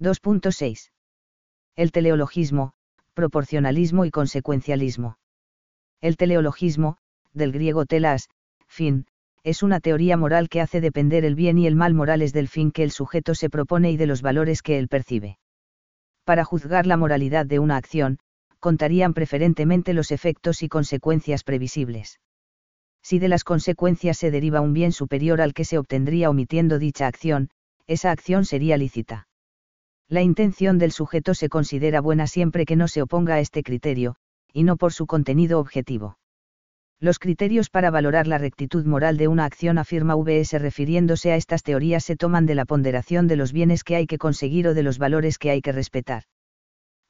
2.6. El teleologismo, proporcionalismo y consecuencialismo. El teleologismo, del griego telas, fin, es una teoría moral que hace depender el bien y el mal morales del fin que el sujeto se propone y de los valores que él percibe. Para juzgar la moralidad de una acción, contarían preferentemente los efectos y consecuencias previsibles. Si de las consecuencias se deriva un bien superior al que se obtendría omitiendo dicha acción, esa acción sería lícita. La intención del sujeto se considera buena siempre que no se oponga a este criterio, y no por su contenido objetivo. Los criterios para valorar la rectitud moral de una acción afirma VS refiriéndose a estas teorías se toman de la ponderación de los bienes que hay que conseguir o de los valores que hay que respetar.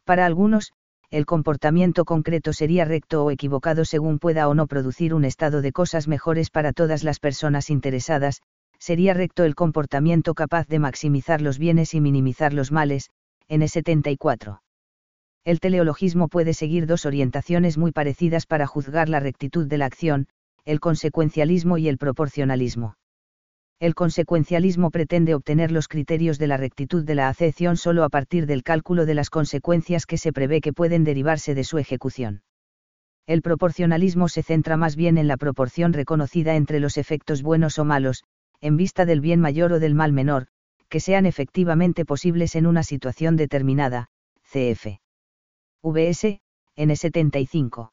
Para algunos, el comportamiento concreto sería recto o equivocado según pueda o no producir un estado de cosas mejores para todas las personas interesadas, sería recto el comportamiento capaz de maximizar los bienes y minimizar los males, N74 el teleologismo puede seguir dos orientaciones muy parecidas para juzgar la rectitud de la acción, el consecuencialismo y el proporcionalismo. El consecuencialismo pretende obtener los criterios de la rectitud de la acepción solo a partir del cálculo de las consecuencias que se prevé que pueden derivarse de su ejecución. El proporcionalismo se centra más bien en la proporción reconocida entre los efectos buenos o malos, en vista del bien mayor o del mal menor, que sean efectivamente posibles en una situación determinada, cf. VS, N75.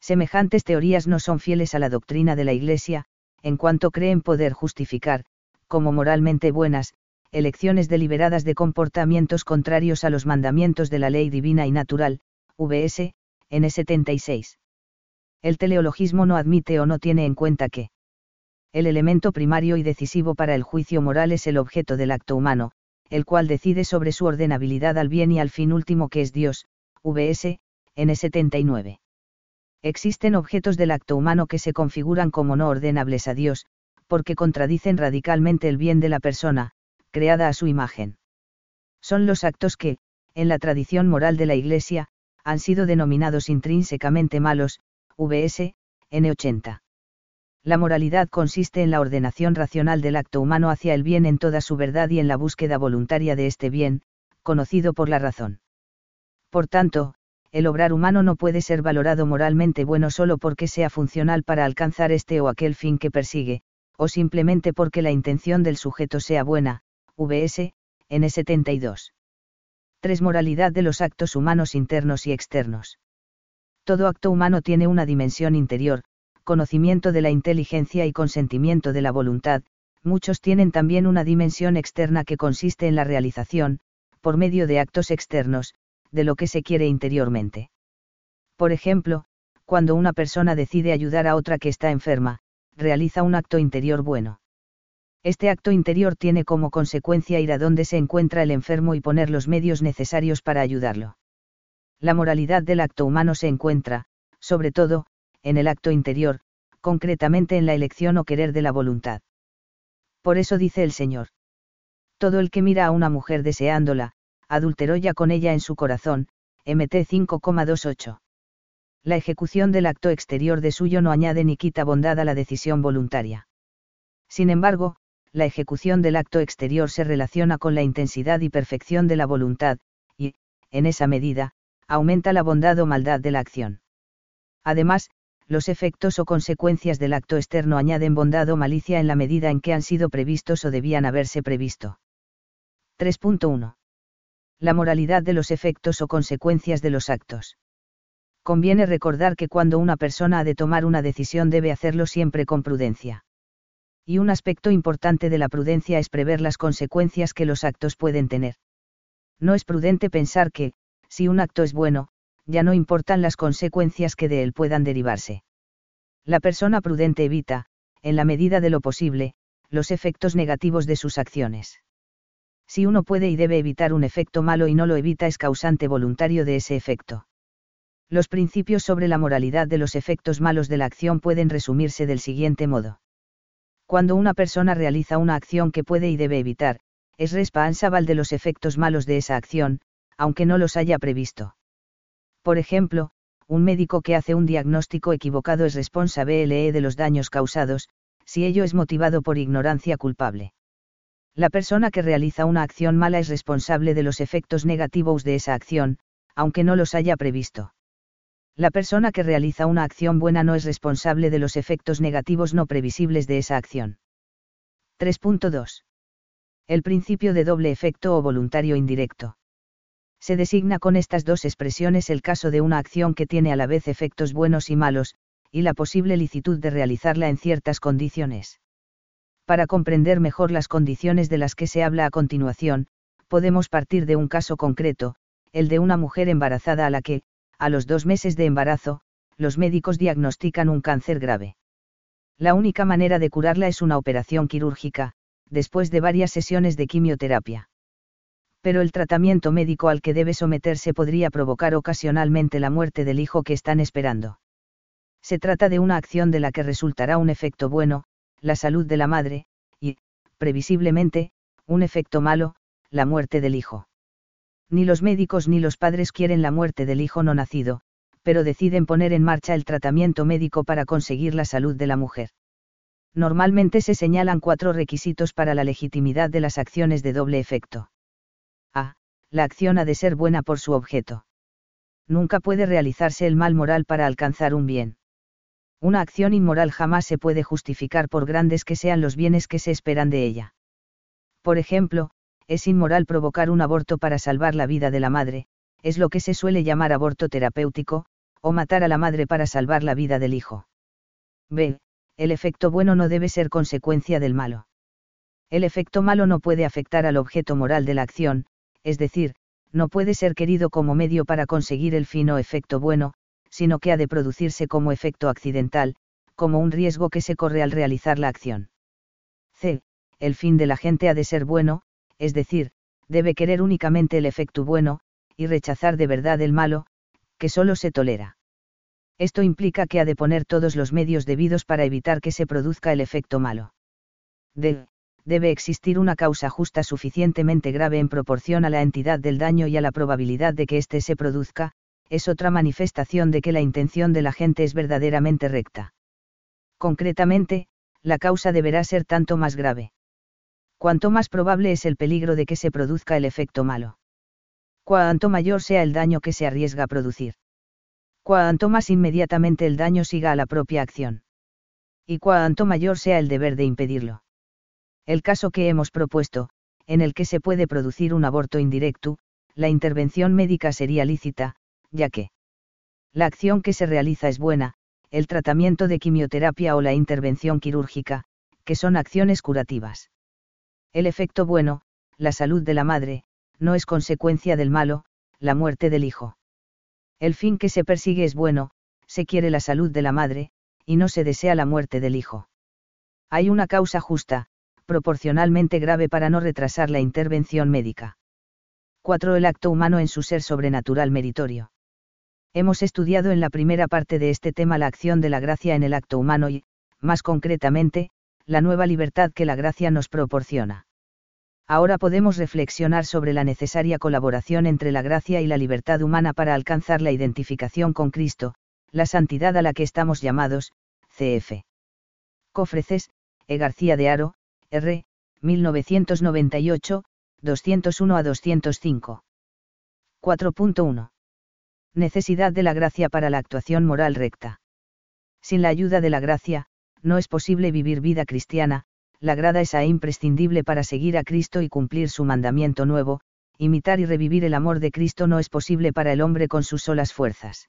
Semejantes teorías no son fieles a la doctrina de la Iglesia, en cuanto creen poder justificar, como moralmente buenas, elecciones deliberadas de comportamientos contrarios a los mandamientos de la ley divina y natural, VS, N76. El teleologismo no admite o no tiene en cuenta que el elemento primario y decisivo para el juicio moral es el objeto del acto humano, el cual decide sobre su ordenabilidad al bien y al fin último que es Dios, VS, N79. Existen objetos del acto humano que se configuran como no ordenables a Dios, porque contradicen radicalmente el bien de la persona, creada a su imagen. Son los actos que, en la tradición moral de la Iglesia, han sido denominados intrínsecamente malos, vs. N80. La moralidad consiste en la ordenación racional del acto humano hacia el bien en toda su verdad y en la búsqueda voluntaria de este bien, conocido por la razón. Por tanto, el obrar humano no puede ser valorado moralmente bueno solo porque sea funcional para alcanzar este o aquel fin que persigue, o simplemente porque la intención del sujeto sea buena, vs. N72. 3. Moralidad de los actos humanos internos y externos. Todo acto humano tiene una dimensión interior, conocimiento de la inteligencia y consentimiento de la voluntad, muchos tienen también una dimensión externa que consiste en la realización, por medio de actos externos, de lo que se quiere interiormente. Por ejemplo, cuando una persona decide ayudar a otra que está enferma, realiza un acto interior bueno. Este acto interior tiene como consecuencia ir a donde se encuentra el enfermo y poner los medios necesarios para ayudarlo. La moralidad del acto humano se encuentra, sobre todo, en el acto interior, concretamente en la elección o querer de la voluntad. Por eso dice el Señor. Todo el que mira a una mujer deseándola, adulteró ya con ella en su corazón, MT 5,28. La ejecución del acto exterior de suyo no añade ni quita bondad a la decisión voluntaria. Sin embargo, la ejecución del acto exterior se relaciona con la intensidad y perfección de la voluntad, y, en esa medida, aumenta la bondad o maldad de la acción. Además, los efectos o consecuencias del acto externo añaden bondad o malicia en la medida en que han sido previstos o debían haberse previsto. 3.1 la moralidad de los efectos o consecuencias de los actos. Conviene recordar que cuando una persona ha de tomar una decisión debe hacerlo siempre con prudencia. Y un aspecto importante de la prudencia es prever las consecuencias que los actos pueden tener. No es prudente pensar que, si un acto es bueno, ya no importan las consecuencias que de él puedan derivarse. La persona prudente evita, en la medida de lo posible, los efectos negativos de sus acciones si uno puede y debe evitar un efecto malo y no lo evita es causante voluntario de ese efecto. Los principios sobre la moralidad de los efectos malos de la acción pueden resumirse del siguiente modo. Cuando una persona realiza una acción que puede y debe evitar, es responsable de los efectos malos de esa acción, aunque no los haya previsto. Por ejemplo, un médico que hace un diagnóstico equivocado es responsable de los daños causados, si ello es motivado por ignorancia culpable. La persona que realiza una acción mala es responsable de los efectos negativos de esa acción, aunque no los haya previsto. La persona que realiza una acción buena no es responsable de los efectos negativos no previsibles de esa acción. 3.2. El principio de doble efecto o voluntario indirecto. Se designa con estas dos expresiones el caso de una acción que tiene a la vez efectos buenos y malos, y la posible licitud de realizarla en ciertas condiciones. Para comprender mejor las condiciones de las que se habla a continuación, podemos partir de un caso concreto, el de una mujer embarazada a la que, a los dos meses de embarazo, los médicos diagnostican un cáncer grave. La única manera de curarla es una operación quirúrgica, después de varias sesiones de quimioterapia. Pero el tratamiento médico al que debe someterse podría provocar ocasionalmente la muerte del hijo que están esperando. Se trata de una acción de la que resultará un efecto bueno, la salud de la madre, y, previsiblemente, un efecto malo, la muerte del hijo. Ni los médicos ni los padres quieren la muerte del hijo no nacido, pero deciden poner en marcha el tratamiento médico para conseguir la salud de la mujer. Normalmente se señalan cuatro requisitos para la legitimidad de las acciones de doble efecto. A. La acción ha de ser buena por su objeto. Nunca puede realizarse el mal moral para alcanzar un bien. Una acción inmoral jamás se puede justificar por grandes que sean los bienes que se esperan de ella. Por ejemplo, es inmoral provocar un aborto para salvar la vida de la madre, es lo que se suele llamar aborto terapéutico, o matar a la madre para salvar la vida del hijo. B. El efecto bueno no debe ser consecuencia del malo. El efecto malo no puede afectar al objeto moral de la acción, es decir, no puede ser querido como medio para conseguir el fin o efecto bueno, sino que ha de producirse como efecto accidental, como un riesgo que se corre al realizar la acción. C. El fin de la gente ha de ser bueno, es decir, debe querer únicamente el efecto bueno, y rechazar de verdad el malo, que solo se tolera. Esto implica que ha de poner todos los medios debidos para evitar que se produzca el efecto malo. D. Debe existir una causa justa suficientemente grave en proporción a la entidad del daño y a la probabilidad de que éste se produzca, es otra manifestación de que la intención de la gente es verdaderamente recta. Concretamente, la causa deberá ser tanto más grave. Cuanto más probable es el peligro de que se produzca el efecto malo. Cuanto mayor sea el daño que se arriesga a producir. Cuanto más inmediatamente el daño siga a la propia acción. Y cuanto mayor sea el deber de impedirlo. El caso que hemos propuesto, en el que se puede producir un aborto indirecto, la intervención médica sería lícita, ya que la acción que se realiza es buena, el tratamiento de quimioterapia o la intervención quirúrgica, que son acciones curativas. El efecto bueno, la salud de la madre, no es consecuencia del malo, la muerte del hijo. El fin que se persigue es bueno, se quiere la salud de la madre, y no se desea la muerte del hijo. Hay una causa justa, proporcionalmente grave para no retrasar la intervención médica. 4. El acto humano en su ser sobrenatural meritorio. Hemos estudiado en la primera parte de este tema la acción de la gracia en el acto humano y, más concretamente, la nueva libertad que la gracia nos proporciona. Ahora podemos reflexionar sobre la necesaria colaboración entre la gracia y la libertad humana para alcanzar la identificación con Cristo, la santidad a la que estamos llamados, cf. Cofreces, E. García de Aro, R. 1998, 201 a 205. 4.1 necesidad de la gracia para la actuación moral recta. Sin la ayuda de la gracia, no es posible vivir vida cristiana, la grada es imprescindible para seguir a Cristo y cumplir su mandamiento nuevo, imitar y revivir el amor de Cristo no es posible para el hombre con sus solas fuerzas.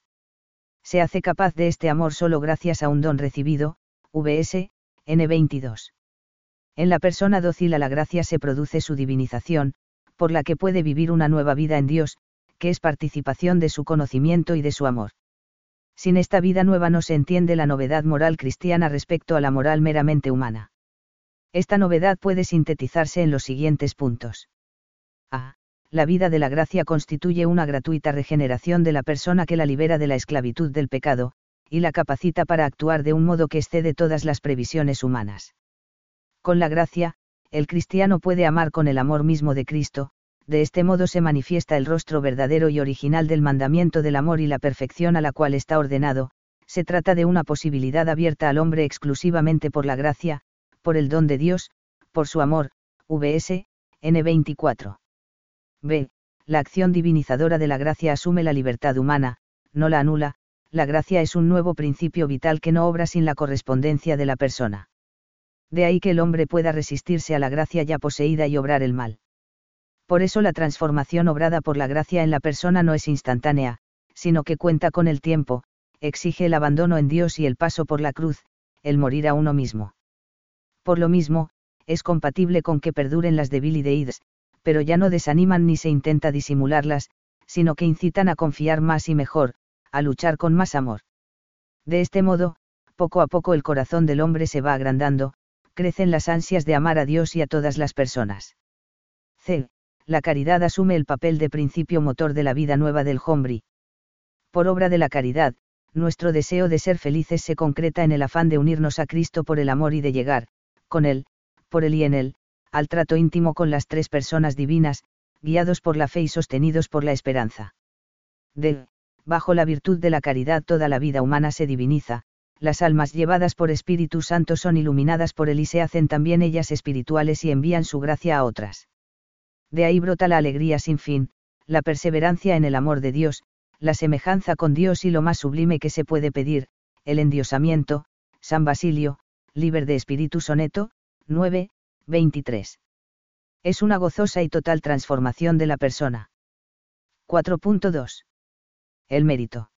Se hace capaz de este amor solo gracias a un don recibido, VS, N22. En la persona dócil a la gracia se produce su divinización, por la que puede vivir una nueva vida en Dios, que es participación de su conocimiento y de su amor. Sin esta vida nueva no se entiende la novedad moral cristiana respecto a la moral meramente humana. Esta novedad puede sintetizarse en los siguientes puntos. A. La vida de la gracia constituye una gratuita regeneración de la persona que la libera de la esclavitud del pecado, y la capacita para actuar de un modo que excede todas las previsiones humanas. Con la gracia, el cristiano puede amar con el amor mismo de Cristo, de este modo se manifiesta el rostro verdadero y original del mandamiento del amor y la perfección a la cual está ordenado, se trata de una posibilidad abierta al hombre exclusivamente por la gracia, por el don de Dios, por su amor, vs. N24. B. La acción divinizadora de la gracia asume la libertad humana, no la anula, la gracia es un nuevo principio vital que no obra sin la correspondencia de la persona. De ahí que el hombre pueda resistirse a la gracia ya poseída y obrar el mal. Por eso la transformación obrada por la gracia en la persona no es instantánea, sino que cuenta con el tiempo, exige el abandono en Dios y el paso por la cruz, el morir a uno mismo. Por lo mismo, es compatible con que perduren las debilidades, pero ya no desaniman ni se intenta disimularlas, sino que incitan a confiar más y mejor, a luchar con más amor. De este modo, poco a poco el corazón del hombre se va agrandando, crecen las ansias de amar a Dios y a todas las personas. C la caridad asume el papel de principio motor de la vida nueva del hombre. Por obra de la caridad, nuestro deseo de ser felices se concreta en el afán de unirnos a Cristo por el amor y de llegar, con Él, por Él y en Él, al trato íntimo con las tres personas divinas, guiados por la fe y sostenidos por la esperanza. De, bajo la virtud de la caridad toda la vida humana se diviniza, las almas llevadas por Espíritu Santo son iluminadas por él y se hacen también ellas espirituales y envían su gracia a otras. De ahí brota la alegría sin fin, la perseverancia en el amor de Dios, la semejanza con Dios y lo más sublime que se puede pedir, el endiosamiento, San Basilio, Liber de Espíritu Soneto, 9, 23. Es una gozosa y total transformación de la persona. 4.2. El mérito.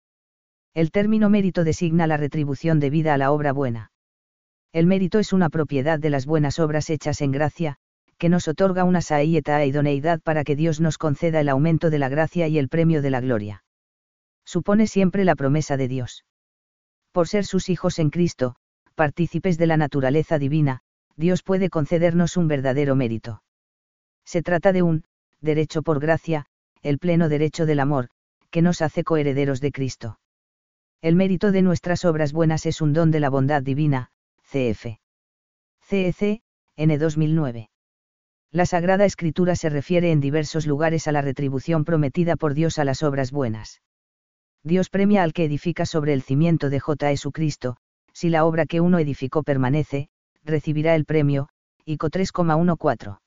El término mérito designa la retribución debida a la obra buena. El mérito es una propiedad de las buenas obras hechas en gracia, que nos otorga una saíeta e idoneidad para que Dios nos conceda el aumento de la gracia y el premio de la gloria. Supone siempre la promesa de Dios. Por ser sus hijos en Cristo, partícipes de la naturaleza divina, Dios puede concedernos un verdadero mérito. Se trata de un, derecho por gracia, el pleno derecho del amor, que nos hace coherederos de Cristo. El mérito de nuestras obras buenas es un don de la bondad divina, cf. CEC, N 2009. La Sagrada Escritura se refiere en diversos lugares a la retribución prometida por Dios a las obras buenas. Dios premia al que edifica sobre el cimiento de J. Jesucristo, si la obra que uno edificó permanece, recibirá el premio, ICO 3,14.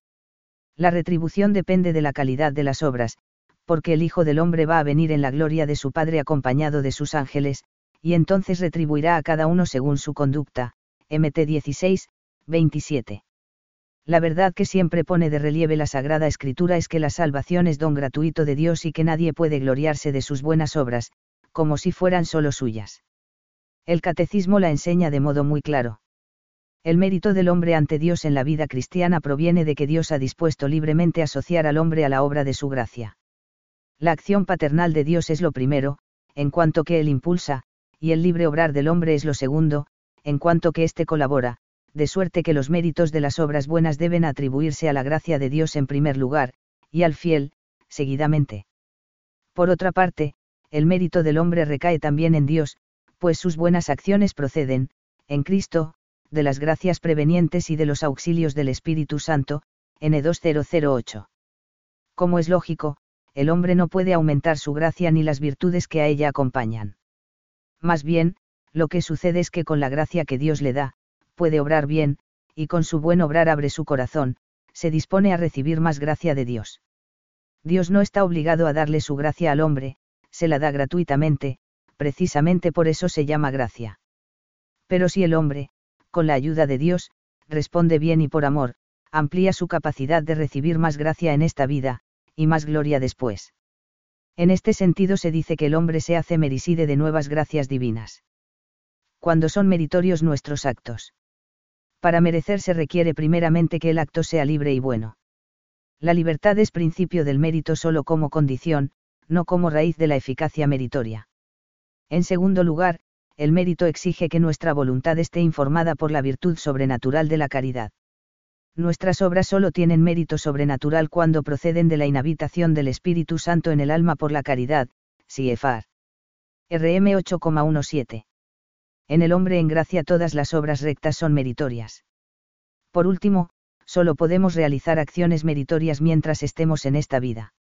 La retribución depende de la calidad de las obras, porque el Hijo del Hombre va a venir en la gloria de su Padre acompañado de sus ángeles, y entonces retribuirá a cada uno según su conducta. MT 16, 27. La verdad que siempre pone de relieve la Sagrada Escritura es que la salvación es don gratuito de Dios y que nadie puede gloriarse de sus buenas obras, como si fueran solo suyas. El catecismo la enseña de modo muy claro. El mérito del hombre ante Dios en la vida cristiana proviene de que Dios ha dispuesto libremente asociar al hombre a la obra de su gracia. La acción paternal de Dios es lo primero, en cuanto que Él impulsa, y el libre obrar del hombre es lo segundo, en cuanto que éste colabora, de suerte que los méritos de las obras buenas deben atribuirse a la gracia de Dios en primer lugar, y al fiel, seguidamente. Por otra parte, el mérito del hombre recae también en Dios, pues sus buenas acciones proceden, en Cristo, de las gracias prevenientes y de los auxilios del Espíritu Santo, N2008. Como es lógico, el hombre no puede aumentar su gracia ni las virtudes que a ella acompañan. Más bien, lo que sucede es que con la gracia que Dios le da, puede obrar bien, y con su buen obrar abre su corazón, se dispone a recibir más gracia de Dios. Dios no está obligado a darle su gracia al hombre, se la da gratuitamente, precisamente por eso se llama gracia. Pero si el hombre, con la ayuda de Dios, responde bien y por amor, amplía su capacidad de recibir más gracia en esta vida, y más gloria después. En este sentido se dice que el hombre se hace meriside de nuevas gracias divinas. Cuando son meritorios nuestros actos. Para merecer se requiere primeramente que el acto sea libre y bueno. La libertad es principio del mérito solo como condición, no como raíz de la eficacia meritoria. En segundo lugar, el mérito exige que nuestra voluntad esté informada por la virtud sobrenatural de la caridad nuestras obras solo tienen mérito sobrenatural cuando proceden de la inhabitación del Espíritu Santo en el alma por la caridad, CIEFAR. RM 8,17. En el hombre en gracia todas las obras rectas son meritorias. Por último, solo podemos realizar acciones meritorias mientras estemos en esta vida.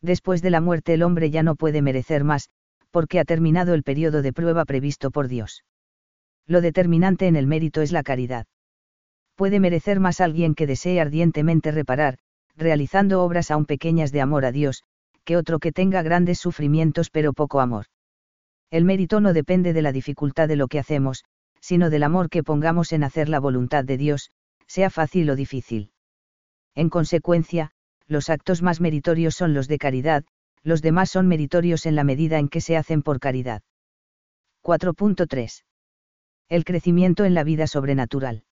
Después de la muerte el hombre ya no puede merecer más, porque ha terminado el periodo de prueba previsto por Dios. Lo determinante en el mérito es la caridad puede merecer más alguien que desee ardientemente reparar, realizando obras aún pequeñas de amor a Dios, que otro que tenga grandes sufrimientos pero poco amor. El mérito no depende de la dificultad de lo que hacemos, sino del amor que pongamos en hacer la voluntad de Dios, sea fácil o difícil. En consecuencia, los actos más meritorios son los de caridad, los demás son meritorios en la medida en que se hacen por caridad. 4.3. El crecimiento en la vida sobrenatural.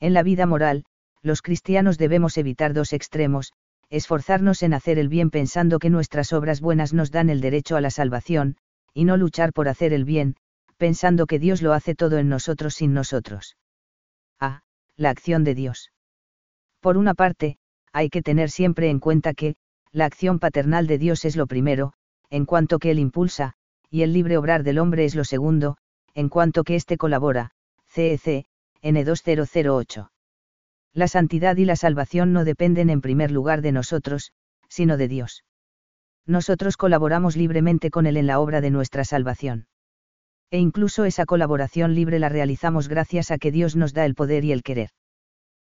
En la vida moral, los cristianos debemos evitar dos extremos, esforzarnos en hacer el bien pensando que nuestras obras buenas nos dan el derecho a la salvación, y no luchar por hacer el bien, pensando que Dios lo hace todo en nosotros sin nosotros. A. La acción de Dios. Por una parte, hay que tener siempre en cuenta que, la acción paternal de Dios es lo primero, en cuanto que Él impulsa, y el libre obrar del hombre es lo segundo, en cuanto que éste colabora, CEC, N2008. La santidad y la salvación no dependen en primer lugar de nosotros, sino de Dios. Nosotros colaboramos libremente con Él en la obra de nuestra salvación. E incluso esa colaboración libre la realizamos gracias a que Dios nos da el poder y el querer.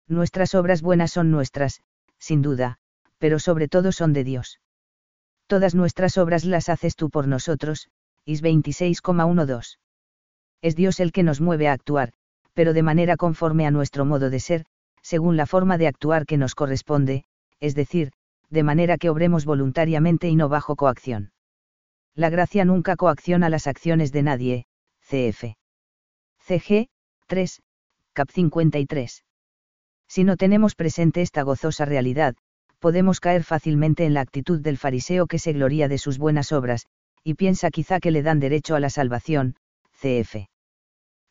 Nuestras obras buenas son nuestras, sin duda, pero sobre todo son de Dios. Todas nuestras obras las haces tú por nosotros, Is 26,12. Es Dios el que nos mueve a actuar, pero de manera conforme a nuestro modo de ser, según la forma de actuar que nos corresponde, es decir, de manera que obremos voluntariamente y no bajo coacción. La gracia nunca coacciona las acciones de nadie, cf. CG, 3, cap 53. Si no tenemos presente esta gozosa realidad, podemos caer fácilmente en la actitud del fariseo que se gloria de sus buenas obras, y piensa quizá que le dan derecho a la salvación, cf.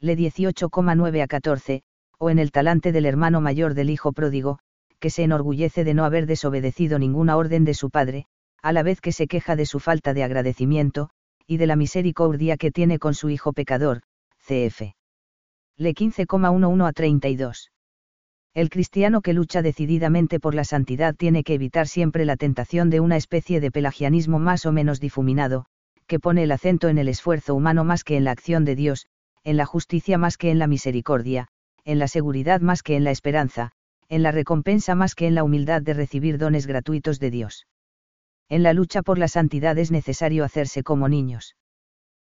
Le 18,9 a 14, o en el talante del hermano mayor del hijo pródigo, que se enorgullece de no haber desobedecido ninguna orden de su padre, a la vez que se queja de su falta de agradecimiento, y de la misericordia que tiene con su hijo pecador, cf. Le 15,11 a 32. El cristiano que lucha decididamente por la santidad tiene que evitar siempre la tentación de una especie de pelagianismo más o menos difuminado, que pone el acento en el esfuerzo humano más que en la acción de Dios, en la justicia más que en la misericordia, en la seguridad más que en la esperanza, en la recompensa más que en la humildad de recibir dones gratuitos de Dios. En la lucha por la santidad es necesario hacerse como niños.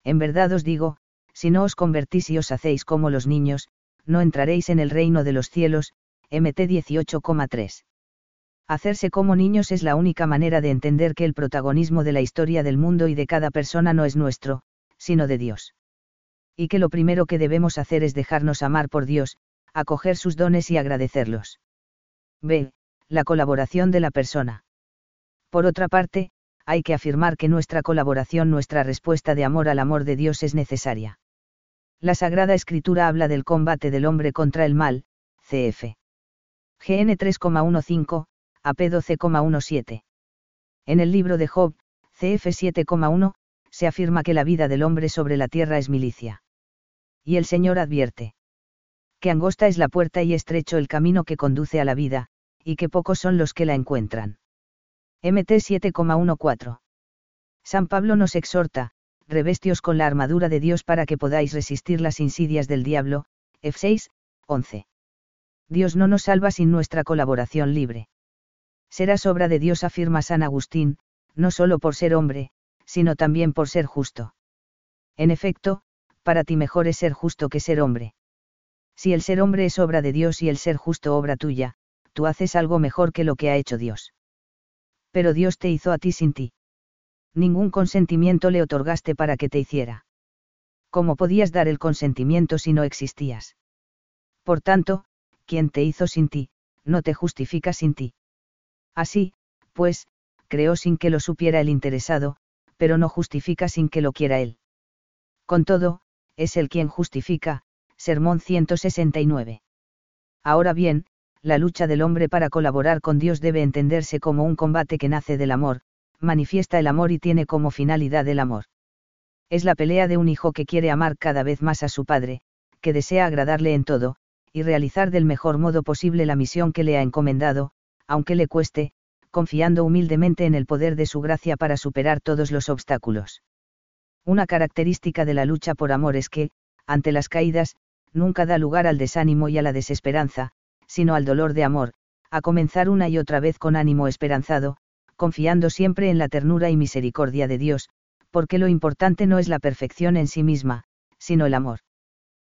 En verdad os digo, si no os convertís y os hacéis como los niños, no entraréis en el reino de los cielos, MT 18,3. Hacerse como niños es la única manera de entender que el protagonismo de la historia del mundo y de cada persona no es nuestro, sino de Dios. Y que lo primero que debemos hacer es dejarnos amar por Dios, acoger sus dones y agradecerlos. B. La colaboración de la persona. Por otra parte, hay que afirmar que nuestra colaboración, nuestra respuesta de amor al amor de Dios es necesaria. La Sagrada Escritura habla del combate del hombre contra el mal, cf. GN 3,15, AP 12,17. En el libro de Job, CF 7,1, se afirma que la vida del hombre sobre la tierra es milicia. Y el Señor advierte. Que angosta es la puerta y estrecho el camino que conduce a la vida, y que pocos son los que la encuentran. MT 7,14. San Pablo nos exhorta, revestios con la armadura de Dios para que podáis resistir las insidias del diablo, F6, 11. Dios no nos salva sin nuestra colaboración libre serás obra de Dios, afirma San Agustín, no solo por ser hombre, sino también por ser justo. En efecto, para ti mejor es ser justo que ser hombre. Si el ser hombre es obra de Dios y el ser justo obra tuya, tú haces algo mejor que lo que ha hecho Dios. Pero Dios te hizo a ti sin ti. Ningún consentimiento le otorgaste para que te hiciera. ¿Cómo podías dar el consentimiento si no existías? Por tanto, quien te hizo sin ti, no te justifica sin ti. Así, pues, creó sin que lo supiera el interesado, pero no justifica sin que lo quiera él. Con todo, es él quien justifica, Sermón 169. Ahora bien, la lucha del hombre para colaborar con Dios debe entenderse como un combate que nace del amor, manifiesta el amor y tiene como finalidad el amor. Es la pelea de un hijo que quiere amar cada vez más a su padre, que desea agradarle en todo, y realizar del mejor modo posible la misión que le ha encomendado, aunque le cueste, confiando humildemente en el poder de su gracia para superar todos los obstáculos. Una característica de la lucha por amor es que, ante las caídas, nunca da lugar al desánimo y a la desesperanza, sino al dolor de amor, a comenzar una y otra vez con ánimo esperanzado, confiando siempre en la ternura y misericordia de Dios, porque lo importante no es la perfección en sí misma, sino el amor.